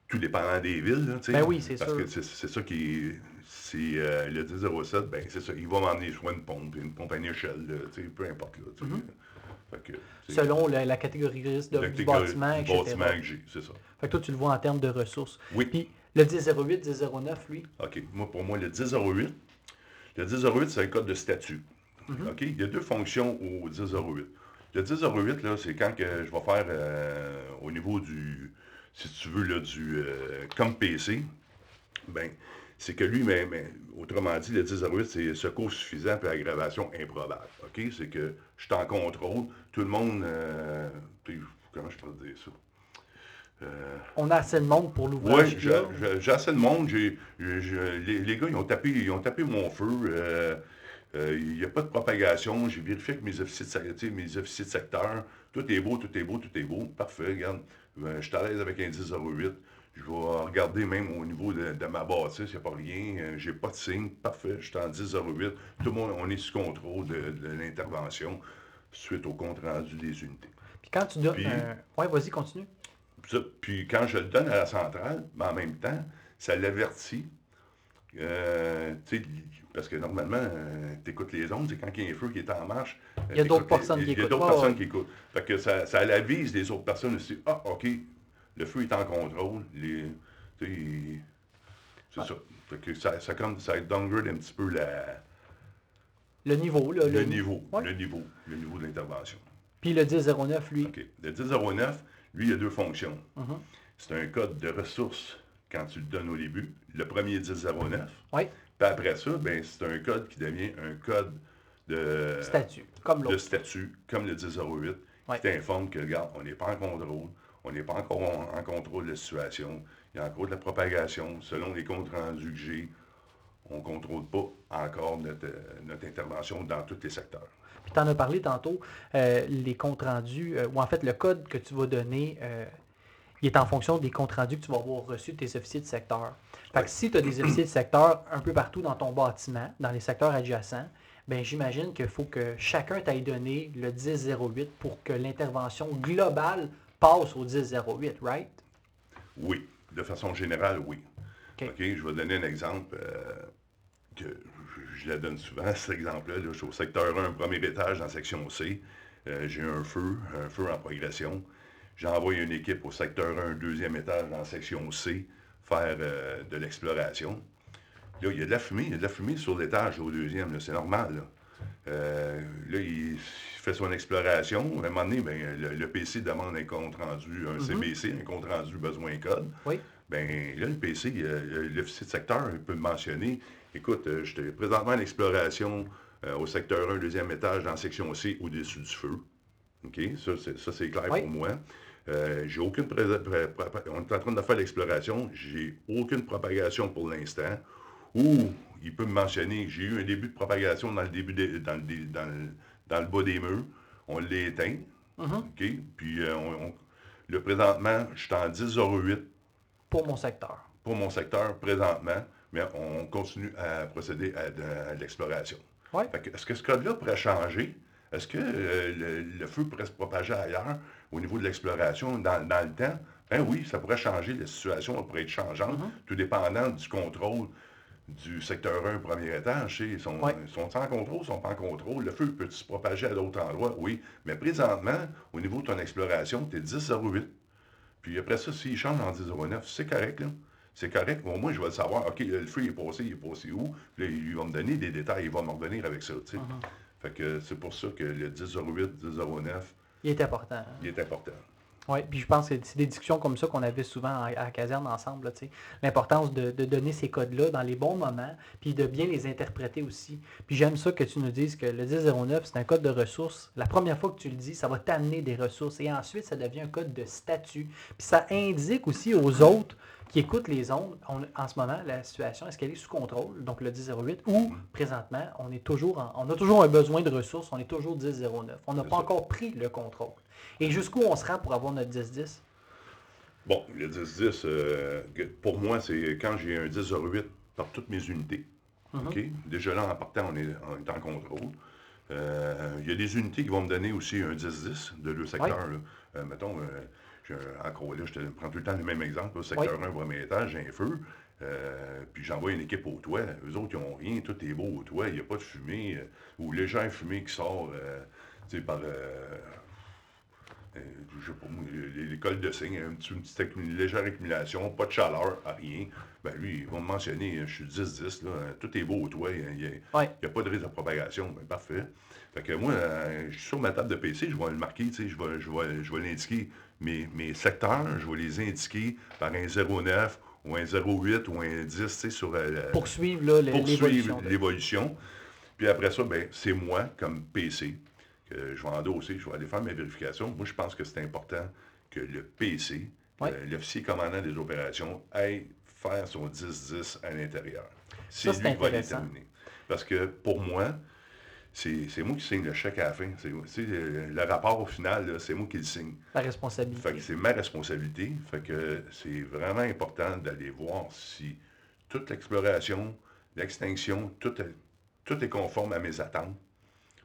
tout dépendant des villes, là, tu sais. Ben oui, c'est Parce sûr. que c'est ça qui. C'est euh, le 1007, ben c'est ça. Il va m'emmener soit une pompe, une pompe à une échelle, là, peu importe. Là. Mhm. Fait que, c'est- Selon la catégorie risque de- du bâtiment, etc. bâtiment que j'ai, c'est ça. Fait que toi, tu le vois en termes de ressources. Oui. Puis le 1008, 1009, lui, OK. Moi, pour moi, le 1008, le 1008, c'est un code de statut. Mhm. OK? Il y a deux fonctions au 1008. Le 1008, là, c'est quand que je vais faire euh, au niveau du, si tu veux, là, du euh, comme PC, ben, c'est que lui, mais, mais, autrement dit, le 1008, c'est secours suffisant puis aggravation improbable. OK? C'est que je suis en contrôle. Tout le monde, euh, comment je peux dire ça? Euh, on a assez de monde pour oui, l'ouvrage. j'ai là. j'ai- assez de monde. Les, les gars, ils ont tapé, ils ont tapé mon feu. euh, euh, Il n'y a pas de propagation. J'ai vérifié avec mes officiers de, mes officiers de secteur. Tout est beau, tout est beau, tout est beau. Parfait, regarde. Euh, je suis à l'aise avec un 1008. Je vais regarder même au niveau de, de ma bâtisse, il n'y a pas rien. euh, J'ai pas de signe. Parfait, je suis en 1008. Tout le monde, on est sous contrôle de, de l'intervention suite au compte rendu des unités. Puis quand tu donnes Puis- un... Ouais, vas-y, continue. Ça, puis quand je le donne à la centrale, ben, en même temps, ça l'avertit. Euh, tu sais, parce que normalement, tu écoutes les ondes, c'est quand il y a un feu qui est en marche. euh, Il y a d'autres personnes qui Il y a écoutent. d'autres personnes qui écoutent. Fait que ça, ça l'avise les autres personnes aussi. Ah, OK, le feu est en contrôle. Les, c'est Ouais. ça. Fait que ça, ça, comme, ça downgrade un petit peu la, Le niveau, là. le, niveau, Ouais. le niveau, le niveau de l'intervention. Puis le 1009, lui? OK. Le 1009, lui, il a deux fonctions. Mhm. C'est un code de ressources quand tu le donnes au début, le premier 1009. Oui, Puis après ça, ben, c'est un code qui devient un code de statut, comme de statut, comme le 1008, Ouais. qui t'informe que, regarde, on n'est pas en contrôle, on n'est pas encore en, en contrôle de la situation, il y a encore de la propagation, selon les comptes rendus que j'ai, on ne contrôle pas encore notre, euh, notre intervention dans tous les secteurs. Puis tu en as parlé tantôt, euh, les comptes rendus, euh, ou en fait le code que tu vas donner, euh, il est en fonction des comptes rendus que tu vas avoir reçus de tes officiers de secteur. Fait que si tu as des officiers de secteur un peu partout dans ton bâtiment, dans les secteurs adjacents, ben j'imagine qu'il faut que chacun t'aille donné le 1008 pour que l'intervention globale passe au 1008, right? Oui, de façon générale, oui. OK. Je vais donner un exemple euh, que je, je la donne souvent, cet exemple-là. là. je suis au secteur 1, premier étage, dans la section C. Euh, J'ai un feu, un feu en progression. J'envoie une équipe au secteur 1, deuxième étage, dans la section C, faire euh, de l'exploration. Là, il y a de la fumée, il y a de la fumée sur l'étage au deuxième, c'est normal. Là, Euh, là, il fait son exploration. À un moment donné, ben, le, le PC demande un compte rendu, un CBC, un compte rendu besoin code. Oui. Ben là, le PC, euh, l'officier de secteur il peut me mentionner écoute, euh, je suis présentement en exploration euh, au secteur 1, deuxième étage, dans la section C, au-dessus du feu. OK? Ça, c'est, ça, c'est clair Oui. pour moi. Euh, j'ai aucune on est en train de faire l'exploration, j'ai aucune propagation pour l'instant. Ou il peut me mentionner que j'ai eu un début de propagation dans le début des- dans, le, dé- dans, le, dans le bas des murs. On l'a éteint. OK? Puis euh, on, on- le présentement, je suis en 10,08 Pour mon secteur. pour mon secteur présentement, mais on continue à procéder à l'exploration. Que, Est-ce que ce code-là pourrait changer? Est-ce que euh, le, le feu pourrait se propager ailleurs au niveau de l'exploration dans, dans le temps? Ben oui, ça pourrait changer. La situation pourrait être changeante, Mhm. tout dépendant du contrôle du secteur 1, premier étage. Ils sont, Ouais. sont en contrôle, ils sont pas en contrôle. Le feu peut se propager à d'autres endroits? Oui. Mais présentement, au niveau de ton exploration, tu es 10,08. Puis après ça, s'il change en 10,09, c'est correct, là. C'est correct. Au moins, je vais le savoir. OK, le feu est passé, il est passé où? Puis là, il va me donner des détails, il va me revenir avec ça, sais. Fait que c'est pour ça que le 10,08, 10,09, Il est important. hein. il est important. Oui, puis je pense que c'est des discussions comme ça qu'on avait souvent à, la caserne ensemble, l'importance de, de donner ces codes-là dans les bons moments, puis de bien les interpréter aussi. Puis j'aime ça que tu nous dises que le 1009, c'est un code de ressources. La première fois que tu le dis, ça va t'amener des ressources, et ensuite, ça devient un code de statut. Puis ça indique aussi aux autres qui écoutent les ondes, on- en ce moment, la situation, est-ce qu'elle est sous contrôle, donc le 1008, ou présentement, on est toujours en- on a toujours un besoin de ressources, on est toujours 1009. On n'a pas ça. encore pris le contrôle. Et jusqu'où on se rend pour avoir notre 1010? Bon, le 10-10, euh, pour moi, c'est quand j'ai un 10-08 par toutes mes unités. Mhm. OK? Déjà là, en partant, on est, on est en contrôle. Euh, Il y a des unités qui vont me donner aussi un 10-10 de leur secteur. là. Euh, mettons, encore là, je te prends tout le temps le même exemple. là, secteur 1, premier étage, j'ai un feu. euh, puis j'envoie une équipe au toit. Eux autres, ils n'ont rien, tout est beau au toit. Il n'y a pas de fumée euh, ou légère fumée qui sort euh, tu sais, par. je sais pas cols de cygne, un petit- une, petite une légère accumulation, pas de chaleur, rien. Ben lui, ils vont me mentionner, je suis 10-10, là, tout est beau au toit, il n'y a, Ouais. pas de risque de propagation, ben parfait. Fait que moi, je suis sur ma table de PC, je vais le marquer, tu sais, je vais, je vais, je vais l'indiquer. Mes, mes secteurs, je vais les indiquer par un 09 ou un 08 ou un 10, tu sais, sur euh, la- Poursuivre l'évolution. Puis après ça, ben, c'est moi, comme PC, que je vais endosser, je vais aller faire mes vérifications. Moi, je pense que c'est important que le PC, euh, l'officier commandant des opérations, aille faire son 10-10 à l'intérieur. C'est lui qui va déterminer. Parce que pour moi, c'est moi qui signe le chèque à la fin. C'est c'est le, rapport au final, c'est moi qui le signe. La Fait responsabilité. que c'est ma responsabilité. Fait que c'est vraiment important d'aller voir si toute l'exploration, l'extinction, tout est, tout est conforme à mes attentes.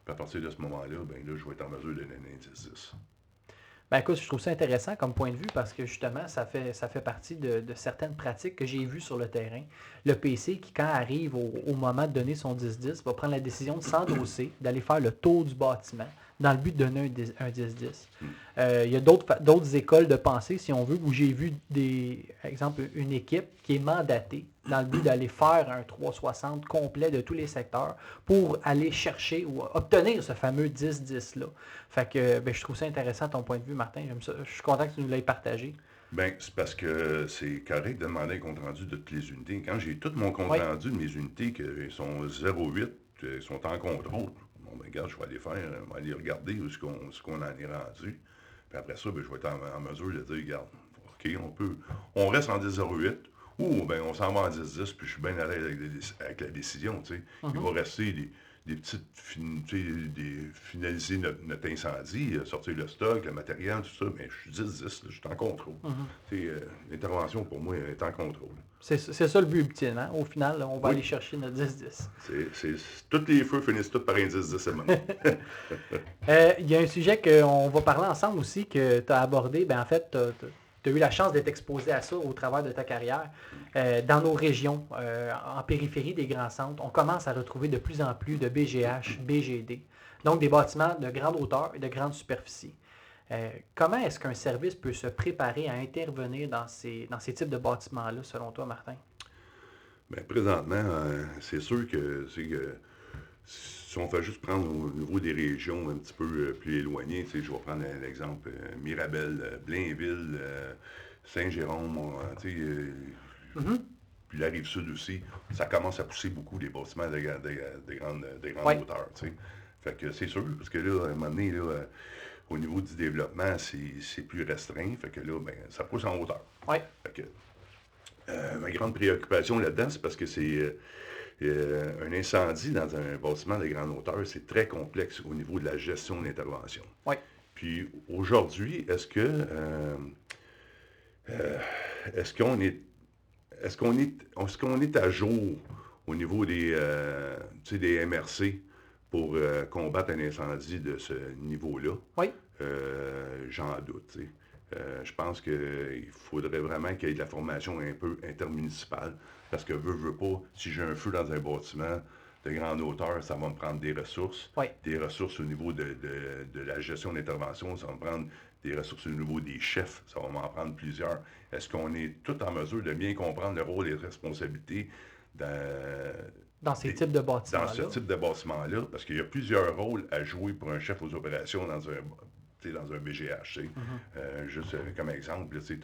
Puis à partir de ce moment-là, ben là, je vais être en mesure de donner un 10-10. Ben écoute, je trouve ça intéressant comme point de vue parce que justement, ça fait, partie de, de certaines pratiques que j'ai vues sur le terrain. Le PC qui, quand arrive au, au moment de donner son 10-10, va prendre la décision de s'endosser, d'aller faire le tour du bâtiment dans le but de donner un 10-10. Euh, il y a d'autres écoles de pensée, si on veut, où j'ai vu des, exemple, une équipe qui est mandatée dans le but d'aller faire un 360 complet de tous les secteurs pour aller chercher ou obtenir ce fameux 10-10-là. Fait que ben, je trouve ça intéressant ton point de vue, Martin. Ça. Je suis content que tu nous l'aies partagé. Bien, c'est parce que c'est correct de demander un compte rendu de toutes les unités. Quand j'ai tout mon compte rendu de mes unités qui sont 0,8, qui sont en contrôle, bon, ben, regarde, je vais aller faire, je vais aller regarder où ce qu'on en est rendu. Puis après ça, ben, je vais être en, mesure de dire, regarde, OK, on peut, on reste en 10,08 ou ben, on s'en va en 10-10, puis je suis bien à l'aise avec, la décision. Tu sais. Il uh-huh. va rester des, des petites, des, finaliser notre, incendie, euh, sortir le stock, le matériel, tout ça, mais je suis 10-10, je suis en contrôle. Uh-huh. Euh, l'intervention, pour moi, est en contrôle. C'est ça le but ultime. Hein? Au final, on va aller chercher notre 10-10. Tous les feux finissent tous par un 10-10 euh, Il y a un sujet qu'on va parler ensemble aussi, que tu as abordé. Ben, en fait, tu as eu la chance d'être exposé à ça au travers de ta carrière. Euh, dans nos régions, euh, en périphérie des grands centres, on commence à retrouver de plus en plus de BGH, BGD, donc des bâtiments de grande hauteur et de grande superficie. Euh, comment est-ce qu'un service peut se préparer à intervenir dans ces, dans ces types de bâtiments-là, selon toi, Martin? Bien, présentement, c'est sûr que, que si on fait juste prendre au niveau des régions un petit peu euh, plus éloignées, je vais prendre l'exemple Mirabel, Blainville, Saint-Jérôme, puis la rive sud aussi, ça commence à pousser beaucoup les bâtiments de, grandes, hauteurs. Fait que c'est sûr, parce que là, à un moment donné, là, au niveau du développement, c'est plus restreint. Fait que là, ben, ça pousse en hauteur. Oui. Euh, ma grande préoccupation là-dedans, c'est parce que c'est euh, euh, un incendie dans un bâtiment de grande hauteur, c'est très complexe au niveau de la gestion de l'intervention. Oui. Puis aujourd'hui, est-ce que est-ce qu'on est est-ce qu'on est est-ce qu'on est à jour au niveau des, des MRC pour combattre un incendie de ce niveau-là? Oui. Euh, j'en doute. Euh, je pense qu'il faudrait vraiment qu'il y ait de la formation un peu intermunicipale. Parce que, veux, veux pas, si j'ai un feu dans un bâtiment de grande hauteur, ça va me prendre des ressources. Des ressources au niveau de, la gestion d'intervention, ça va me prendre des ressources au niveau des chefs, ça va m'en prendre plusieurs. Est-ce qu'on est tout en mesure de bien comprendre le rôle et les responsabilités dans, dans ces types de bâtiments-là? Dans ce type de bâtiment-là, parce qu'il y a plusieurs rôles à jouer pour un chef aux opérations dans un dans un BGH. Mm-hmm. Euh, juste euh, comme exemple, tu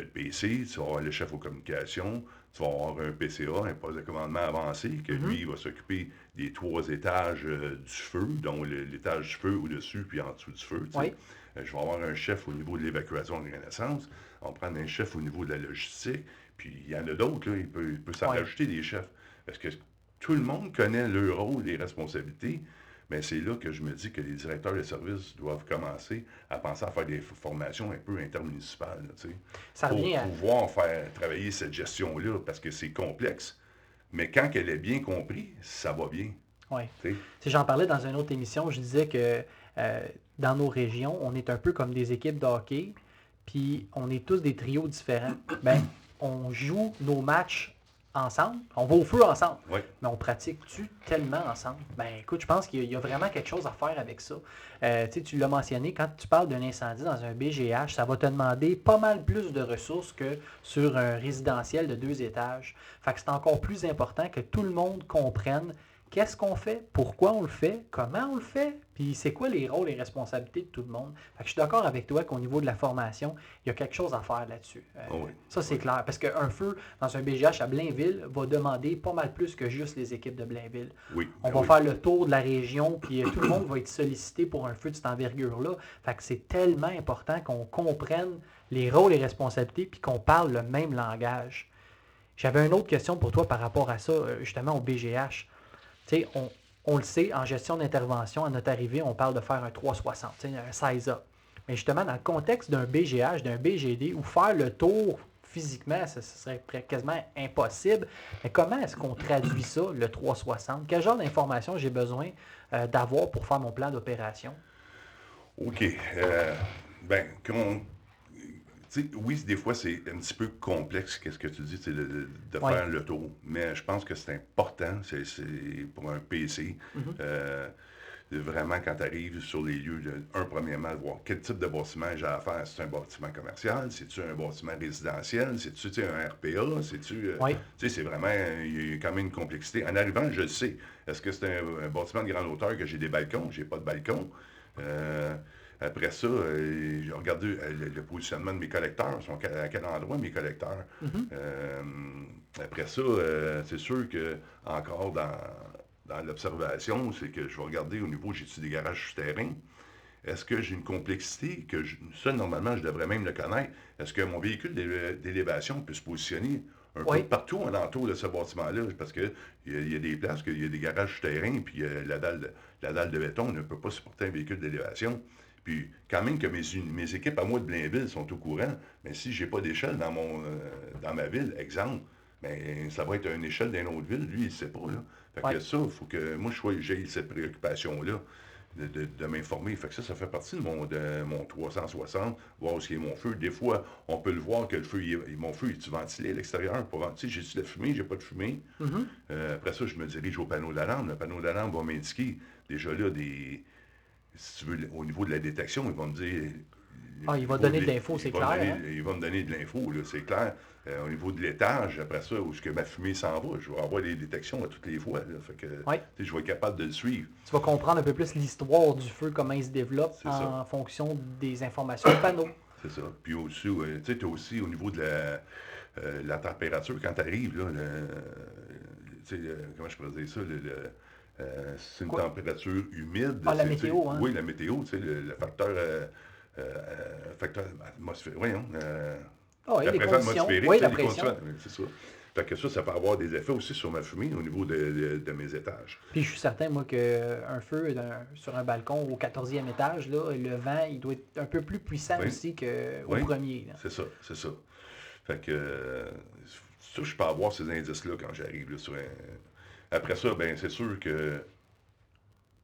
as le PC, tu vas avoir le chef aux communications, tu vas avoir un PCA, un poste de commandement avancé, que mm-hmm. lui, il va s'occuper des trois étages euh, du feu, dont l'étage du feu au-dessus puis en dessous du feu. je vais avoir un chef au niveau de l'évacuation de renaissance, on va prendre un chef au niveau de la logistique, puis il y en a d'autres, il peut, peut s'en rajouter des chefs. Parce que tout le monde connaît leur rôle et responsabilités, mais c'est là que je me dis que les directeurs de services doivent commencer à penser à faire des formations un peu intermunicipales, ça pour pouvoir faire travailler cette gestion-là, parce que c'est complexe. Mais quand elle est bien comprise, ça va bien. Oui. Si j'en parlais dans une autre émission, je disais que euh, dans nos régions, on est un peu comme des équipes de hockey, puis on est tous des trios différents. Ben, on joue nos matchs ensemble. On va au feu ensemble. Mais on pratique-tu tellement ensemble? Ben écoute, je pense qu'il y, a vraiment quelque chose à faire avec ça. Euh, tu l'as mentionné, quand tu parles d'un incendie dans un BGH, ça va te demander pas mal plus de ressources que sur un résidentiel de deux étages. Fait que c'est encore plus important que tout le monde comprenne qu'est-ce qu'on fait, pourquoi on le fait, comment on le fait, puis c'est quoi les rôles et responsabilités de tout le monde? je suis d'accord avec toi qu'au niveau de la formation, il y a quelque chose à faire là-dessus. Euh, oh ça, c'est clair. Parce qu'un feu dans un BGH à Blainville va demander pas mal plus que juste les équipes de Blainville. Oui, on ben va faire le tour de la région, puis euh, tout le monde va être sollicité pour un feu de cette envergure-là. Fait que c'est tellement important qu'on comprenne les rôles et responsabilités, puis qu'on parle le même langage. J'avais une autre question pour toi par rapport à ça, euh, justement au BGH on, on, le sait, en gestion d'intervention, à notre arrivée, on parle de faire un 360, un size-up. Mais justement, dans le contexte d'un BGH, d'un BGD, où faire le tour physiquement, ce serait quasiment impossible. Mais comment est-ce qu'on traduit ça, le 360? Quel genre d'informations j'ai besoin euh, d'avoir pour faire mon plan d'opération? OK. Euh, Ben, sais, oui, des fois, c'est un petit peu complexe, qu'est-ce que tu dis, de, de- de Ouais. faire le tour. Mais je pense que c'est important, c'est pour un PC. Mhm. euh, vraiment, quand tu arrives sur les lieux, de, un, premièrement, voir quel type de bâtiment j'ai à faire. C'est un bâtiment commercial? C'est-tu un bâtiment résidentiel? C'est-tu un RPA? C'est-tu. euh, Oui. tu sais, c'est vraiment, il y a quand même une complexité. En arrivant, je le sais. Est-ce que c'est un, un bâtiment de grande hauteur que j'ai des balcons? J'ai pas de balcon. Euh, après ça, euh, j'ai regardé euh, le, positionnement de mes collecteurs. Sont à quel endroit mes collecteurs? Mhm. Euh, après ça, c'est sûr que encore dans, dans l'observation, c'est que je vais regarder au niveau, j'ai-tu des garages souterrains? Est-ce que j'ai une complexité que je- ça, normalement, je devrais même le connaître? Est-ce que mon véhicule d'élé- d'élévation peut se positionner un Oui. peu partout en entour de ce bâtiment-là? Parce qu'il y, a- il y a des places, qu'il y a des garages souterrains, puis la, dalle, de- la dalle de béton ne peut pas supporter un véhicule d'élévation. Puis, quand même que mes, mes équipes à moi de Blainville sont au courant, mais si j'ai pas d'échelle dans mon euh, dans ma ville, exemple, ben, ça va être une échelle d'une autre ville, lui, il ne sait pas. Là. Fait que ça, il faut que moi, je sois- j'ai cette préoccupation-là de, de- de m'informer. Fait que ça, ça fait partie de mon, de mon 360, voir où est mon feu. Des fois, on peut le voir que le feu, il est- mon feu, est-tu ventilé à l'extérieur pour ventiler? J'ai-tu de la fumée? J'ai pas de fumée? Mhm. Euh, après ça, je me dirige au panneau d'alarme. Le panneau d'alarme va m'indiquer déjà là des. Si tu veux, au niveau de la détection, il va me dire. Ah, il va donner de l'info, c'est clair, donner- hein? Il va me donner de l'info, c'est clair. Euh, au niveau de l'étage, après ça, où est-ce que ma fumée s'en va, je vais avoir des détections à toutes les fois. là. fait que, Ouais. tu sais, je vais être capable de le suivre. Tu vas comprendre un peu plus l'histoire du feu, comment il se développe en ça. fonction des informations du panneau. C'est ça. Puis aussi, euh, tu sais, aussi au niveau de la, euh, la température, quand tu arrives, là, le- tu sais, comment je pourrais dire ça, le- le, euh, c'est une Quoi? température humide. Ah, la météo, hein? Oui, la météo, tu sais, le, le facteur, euh, euh, facteur atmosphérique, voyons, euh, Ah oui, la pression atmosphérique, Oui, la pression. oui, c'est ça. Fait que ça, ça peut avoir des effets aussi sur ma fumée au niveau de, de- de mes étages. Puis je suis certain, moi, qu'un feu sur un balcon au 14e étage, là, le vent, il doit être un peu plus puissant Oui. aussi qu'au Oui. premier. C'est ça, c'est ça. Fait que ça, je peux avoir ces indices-là quand j'arrive sur un... Après ça, ben c'est sûr que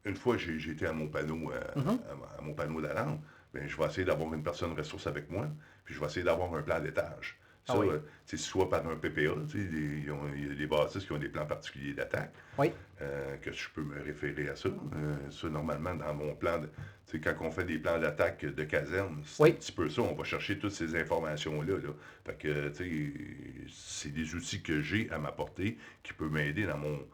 une fois que été à mon panneau, euh, Mhm. à, à mon panneau d'alarme, ben, je vais essayer d'avoir une personne ressource avec moi, puis je vais essayer d'avoir un plan d'étage. Ça, Ah oui. euh, tu sais, soit par un PPA, il y a des bâtisses qui ont des plans particuliers d'attaque, Oui. euh, que je peux me référer à ça. Euh, ça, normalement, dans mon plan, de, quand on fait des plans d'attaque de caserne, c'est Oui. un petit peu ça. On va chercher toutes ces informations-là. Là. Fait que, tu sais, c'est des outils que j'ai à ma portée qui peuvent m'aider dans mon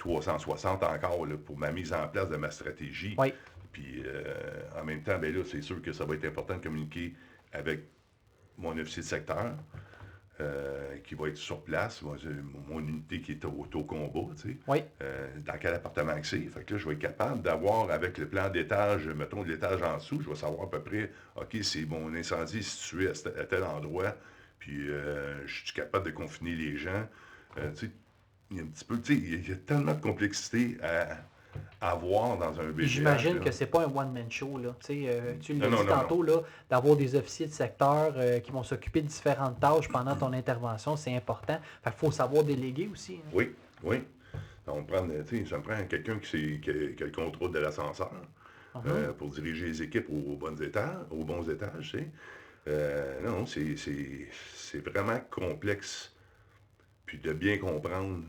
360 encore là, pour ma mise en place de ma stratégie. Oui. Puis, euh, en même temps, ben là, c'est sûr que ça va être important de communiquer avec mon officier de secteur. euh, qui va être sur place, moi, mon unité qui est au, au combat, tu sais Oui. euh, dans quel appartement que c'est. Fait que là, je vais être capable d'avoir, avec le plan d'étage, mettons de l'étage en dessous, je vais savoir à peu près, OK, c'est mon incendie est situé à, à tel endroit, puis je suis capable de confiner les gens? Tu sais, il y a un petit peu, tu sais, il y a- il y a tellement de complexité à, à avoir dans un BGH. J'imagine que c'est pas un one-man show. Là. Tu euh, tu l'as dit non, non, tantôt, là, d'avoir des officiers de secteur euh, qui vont s'occuper de différentes tâches pendant ton intervention, c'est important. Fait faut savoir déléguer aussi. hein. Oui, oui. On prend, ça me prend quelqu'un qui, qui a, qui a le contrôle de l'ascenseur. Mhm. euh, pour diriger les équipes aux, bons étages, aux bons étages, non, c'est, vraiment complexe. Puis de bien comprendre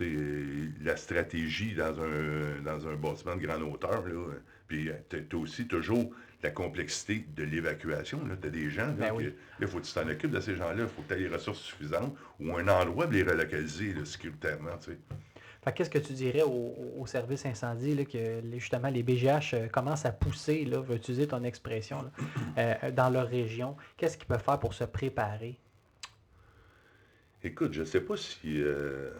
la stratégie dans un, dans un bâtiment de grande hauteur. Là. Puis tu as aussi toujours la complexité de l'évacuation. Tu as des gens, là, Ben oui. il faut que tu t'en occupes de ces gens-là. Il faut que tu aies les ressources suffisantes ou un endroit pour les relocaliser là, sécuritairement. qu'est-ce que tu dirais au, au service incendie, là, que justement les BGH euh, commencent à pousser, là, je vais utiliser ton expression, là, euh, dans leur région? Qu'est-ce qu'ils peuvent faire pour se préparer? Écoute, je ne sais pas si. euh,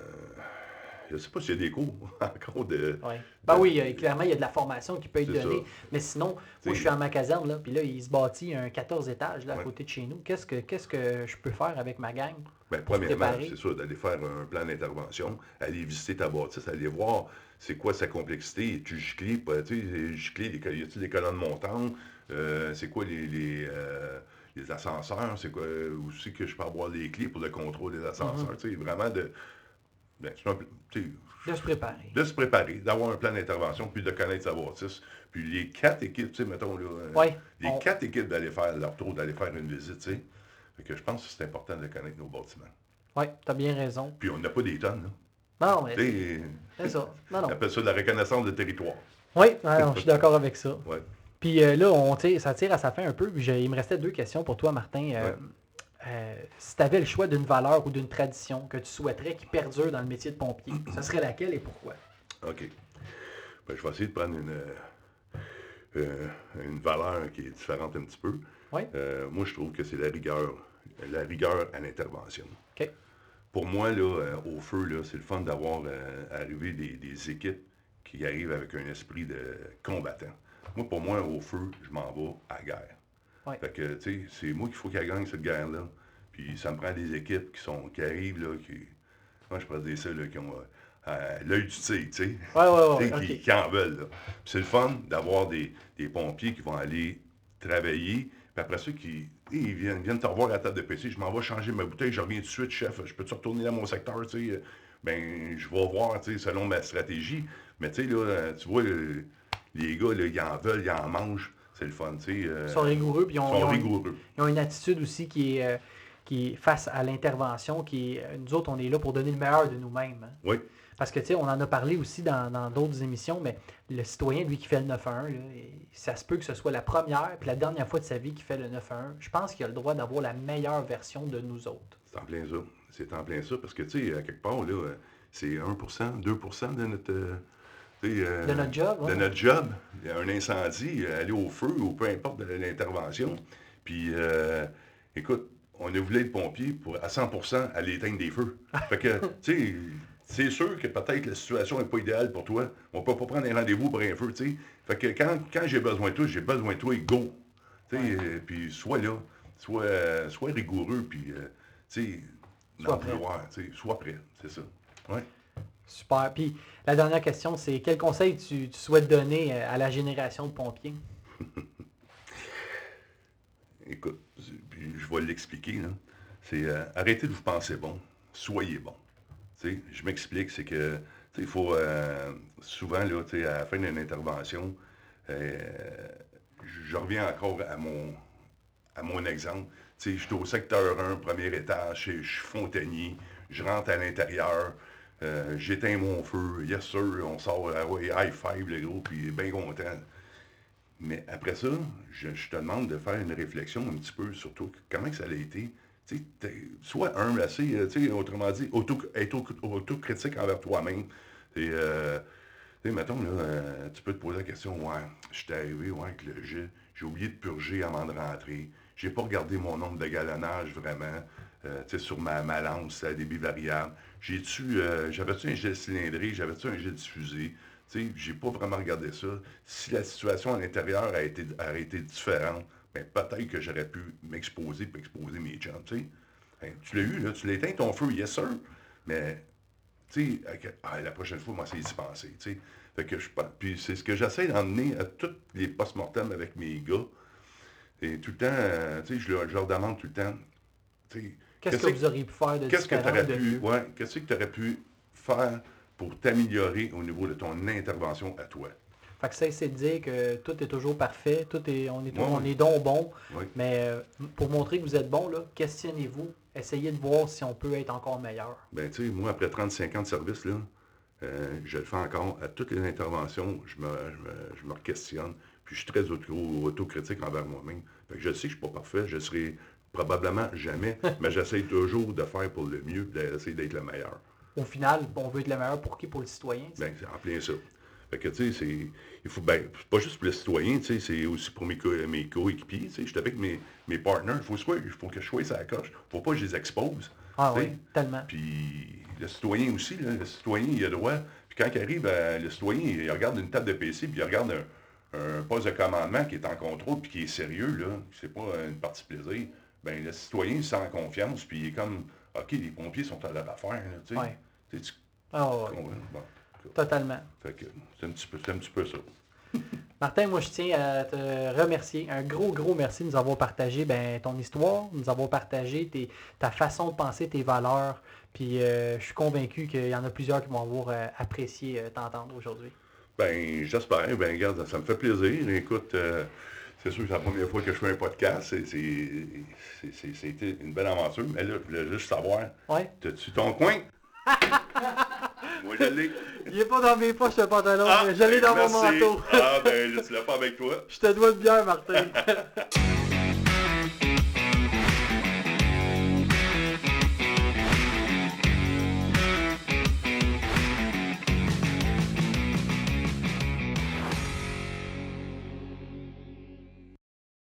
je sais pas s'il y a des cours encore de. Ouais. Ben oui, euh, clairement, il y a de la formation qui peut être donnée. ça. Mais sinon, moi, je suis à ma caserne, là, puis là, il se bâtit un 14 étages là, à Ouais. côté de chez nous. Qu'est-ce que, qu'est-ce que je peux faire avec ma gang? Ben, premièrement, c'est sûr, d'aller faire un plan d'intervention, aller visiter ta bâtisse, aller voir c'est quoi sa complexité. Es-tu giclé, tu sais, giclé, y a-t-il des colonnes montantes? Euh, c'est quoi les, les, euh, les ascenseurs? C'est quoi aussi que je peux avoir les clés pour le contrôle des ascenseurs? Mhm. Tu sais, vraiment de Ben, De se préparer. de se préparer, d'avoir un plan d'intervention, puis de connaître sa bâtisse. Puis les quatre équipes, tu sais, mettons, là, euh, Ouais, les on- quatre équipes d'aller faire leur tour, d'aller faire une visite, tu sais. Fait que je pense que c'est important de connaître nos bâtiments. Oui, tu as bien raison. Puis on n'a pas des tonnes, là. Non, mais c'est ça. Non, on non. appelle ça de la reconnaissance de territoire. Oui, je suis d'accord avec ça. Ouais. Puis euh, là, on tire- ça tire à sa fin un peu. Puis il me restait deux questions pour toi, Martin. Euh, Ouais. Euh, si tu avais le choix d'une valeur ou d'une tradition que tu souhaiterais qui perdure dans le métier de pompier, ce serait laquelle et pourquoi? OK. Ben, je vais essayer de prendre une, euh, euh, une valeur qui est différente un petit peu. Oui. Euh, moi, je trouve que c'est la rigueur. La rigueur à l'intervention. OK. Pour moi, là, au feu, c'est le fun d'avoir arrivé des, des équipes qui arrivent avec un esprit de combattant. Moi, pour moi, au feu, je m'en vais à la guerre. Ouais. Fait que, tu sais, c'est moi qu'il faut qu'elle gagne cette guerre-là. Puis ça me prend des équipes qui sont qui arrivent, là, qui. Moi, je pourrais dire ça, là, qui ont euh, l'œil du tigre, tu sais. Qui, en veulent. là. C'est le fun d'avoir des, des pompiers qui vont aller travailler. Puis après ça, qui, ils viennent, viennent te revoir à la table de PC. Je m'en vais changer ma bouteille, je reviens tout de suite, chef. Je peux-tu retourner dans mon secteur? Tu sais? Ben, je vais voir tu sais, selon ma stratégie. Mais tu sais, là, tu vois, le- les gars, là, ils en veulent, ils en mangent. C'est le fun, tu sais. euh, Ils sont rigoureux, puis ils ont, sont ils ont une- rigoureux. ils ont une attitude aussi qui est, euh, qui est face à l'intervention, qui est, nous autres, on est là pour donner le meilleur de nous-mêmes. hein. Oui, Parce que, tu sais, on en a parlé aussi dans dans d'autres émissions, mais le citoyen, lui, qui fait le 911, là, et ça se peut que ce soit la première puis la dernière fois de sa vie qu'il fait le 911. Je pense qu'il a le droit d'avoir la meilleure version de nous autres. c'est en plein ça. C'est en plein ça. Parce que, tu sais, à quelque part, là, euh, c'est 1% 2% de notre. Euh, De notre job, de ouais. notre job, il y a un incendie, euh, aller au feu ou peu importe de l'intervention. Puis, euh, écoute, on a voulu être pompier pour à 100% à l'éteindre des feux. Fait que, tu sais, c'est sûr que peut-être la situation n'est pas idéale pour toi. On peut pas prendre un rendez-vous pour un feu, tu sais. Fait que quand, quand j'ai besoin de toi, j'ai besoin de toi, go. Tu sais, Ouais. euh, puis sois là, sois, sois rigoureux, puis, tu sais, Sois prêt. sois prêt, c'est ça. Ouais. Super. Puis la dernière question, c'est quel conseil tu, souhaites donner euh, à la génération de pompiers? Écoute, je vais l'expliquer. C'est euh, arrêtez de vous penser bon, soyez bon. Je m'explique, c'est que, il faut, euh, souvent, là, à la fin d'une intervention, je reviens encore à mon, à mon exemple. Je suis au secteur 1, premier étage, je suis fontainier, je rentre à l'intérieur, euh, j'éteins mon feu, yes sir, on sort, ah ouais, high five, le gros, puis bien content. Mais après ça, je, te demande de faire une réflexion un petit peu sur comment que ça a été. Sois humble, assez, euh, autrement dit, auto, être au- autocritique envers toi-même. Et, euh, mettons, là, euh, tu peux te poser la question, ouais, je suis arrivé, ouais, avec le jet, j'ai oublié de purger avant de rentrer. J'ai pas regardé mon nombre de galonnage vraiment, euh, sur ma, ma lance à débit variable. J'ai-tu, euh, j'avais-tu un jet cylindré, j'avais-tu un jet diffusé? Tu sais, j'ai pas vraiment regardé ça. Si la situation à l'intérieur a été, a été différente, ben peut-être que j'aurais pu m'exposer puis exposer mes sais. Hein, tu l'as eu, là, tu l'as éteint ton feu, yes sir, mais tu sais, ah, la prochaine fois, moi, c'est d'y penser, tu sais. Fait que je puis c'est ce que j'essaie d'emmener à tous les post-mortem avec mes gars. Et tout le temps, euh, tu sais, je leur, demande tout le temps, Qu'est-ce que vous auriez pu faire de Qu'est-ce que aurais de pu, ouais, qu'est-ce que tu aurais pu faire pour t'améliorer au niveau de ton intervention à toi? Fait que ça, c'est de dire que tout est toujours parfait, tout est, on est, Ouais, on est donc bon, Oui. mais euh, pour montrer que vous êtes bon, là, questionnez-vous, essayez de voir si on peut être encore meilleur. Ben, tu sais, moi, après 35 ans de service, là, euh, je le fais encore à toutes les interventions, je me, je me, je me questionne, puis je suis très auto- autocritique envers moi-même. Fait que je sais que je ne suis pas parfait, je serai probablement jamais, mais j'essaie toujours de faire pour le mieux, d'essayer d'être le meilleur. Au final, on veut être le meilleur pour qui? Pour le citoyen. tu sais? Ben, c'est en plein ça. Fait que, tu sais, c'est. Il faut. Ben, pas juste pour les citoyens, tu sais, c'est aussi pour mes, co mes coéquipiers, tu sais. Je suis avec mes, mes partners. Il faut, soit- il faut que je sois sa coche. faut pas que je les expose. ah oui, tellement. Puis le citoyen aussi, là, le citoyen, il a droit. Puis quand il arrive, euh, le citoyen, il regarde une table de PC, puis il regarde un, un poste de commandement qui est en contrôle, puis qui est sérieux, là. C'est pas une partie plaisir. Ben, le citoyen, il sent confiance, puis il est comme, OK, les pompiers sont à leur affaire, tu sais. Ouais. Tu sais, tu Ah? Bon. totalement. Fait que c'est un petit peu, un petit peu ça. Martin, moi je tiens à te remercier. Un gros, gros merci de nous avoir partagé ben, ton histoire, de nous avoir partagé tes- ta façon de penser, tes valeurs, Puis euh, je suis convaincu qu'il y en a plusieurs qui vont avoir euh, apprécié euh, t'entendre aujourd'hui. Ben, j'espère. Ben, regarde, ça me fait plaisir. Écoute, c'est sûr que c'est la première fois que je fais un podcast. C'était une belle aventure. Mais là, je voulais juste savoir, Ouais. t'as-tu ton coin? Moi, je l'ai. Il est pas dans mes poches le pantalon, Ah, je l'ai dans mon merci. manteau. Ah, ben, là, tu l'as pas avec toi. Je te dois une bière, Martin.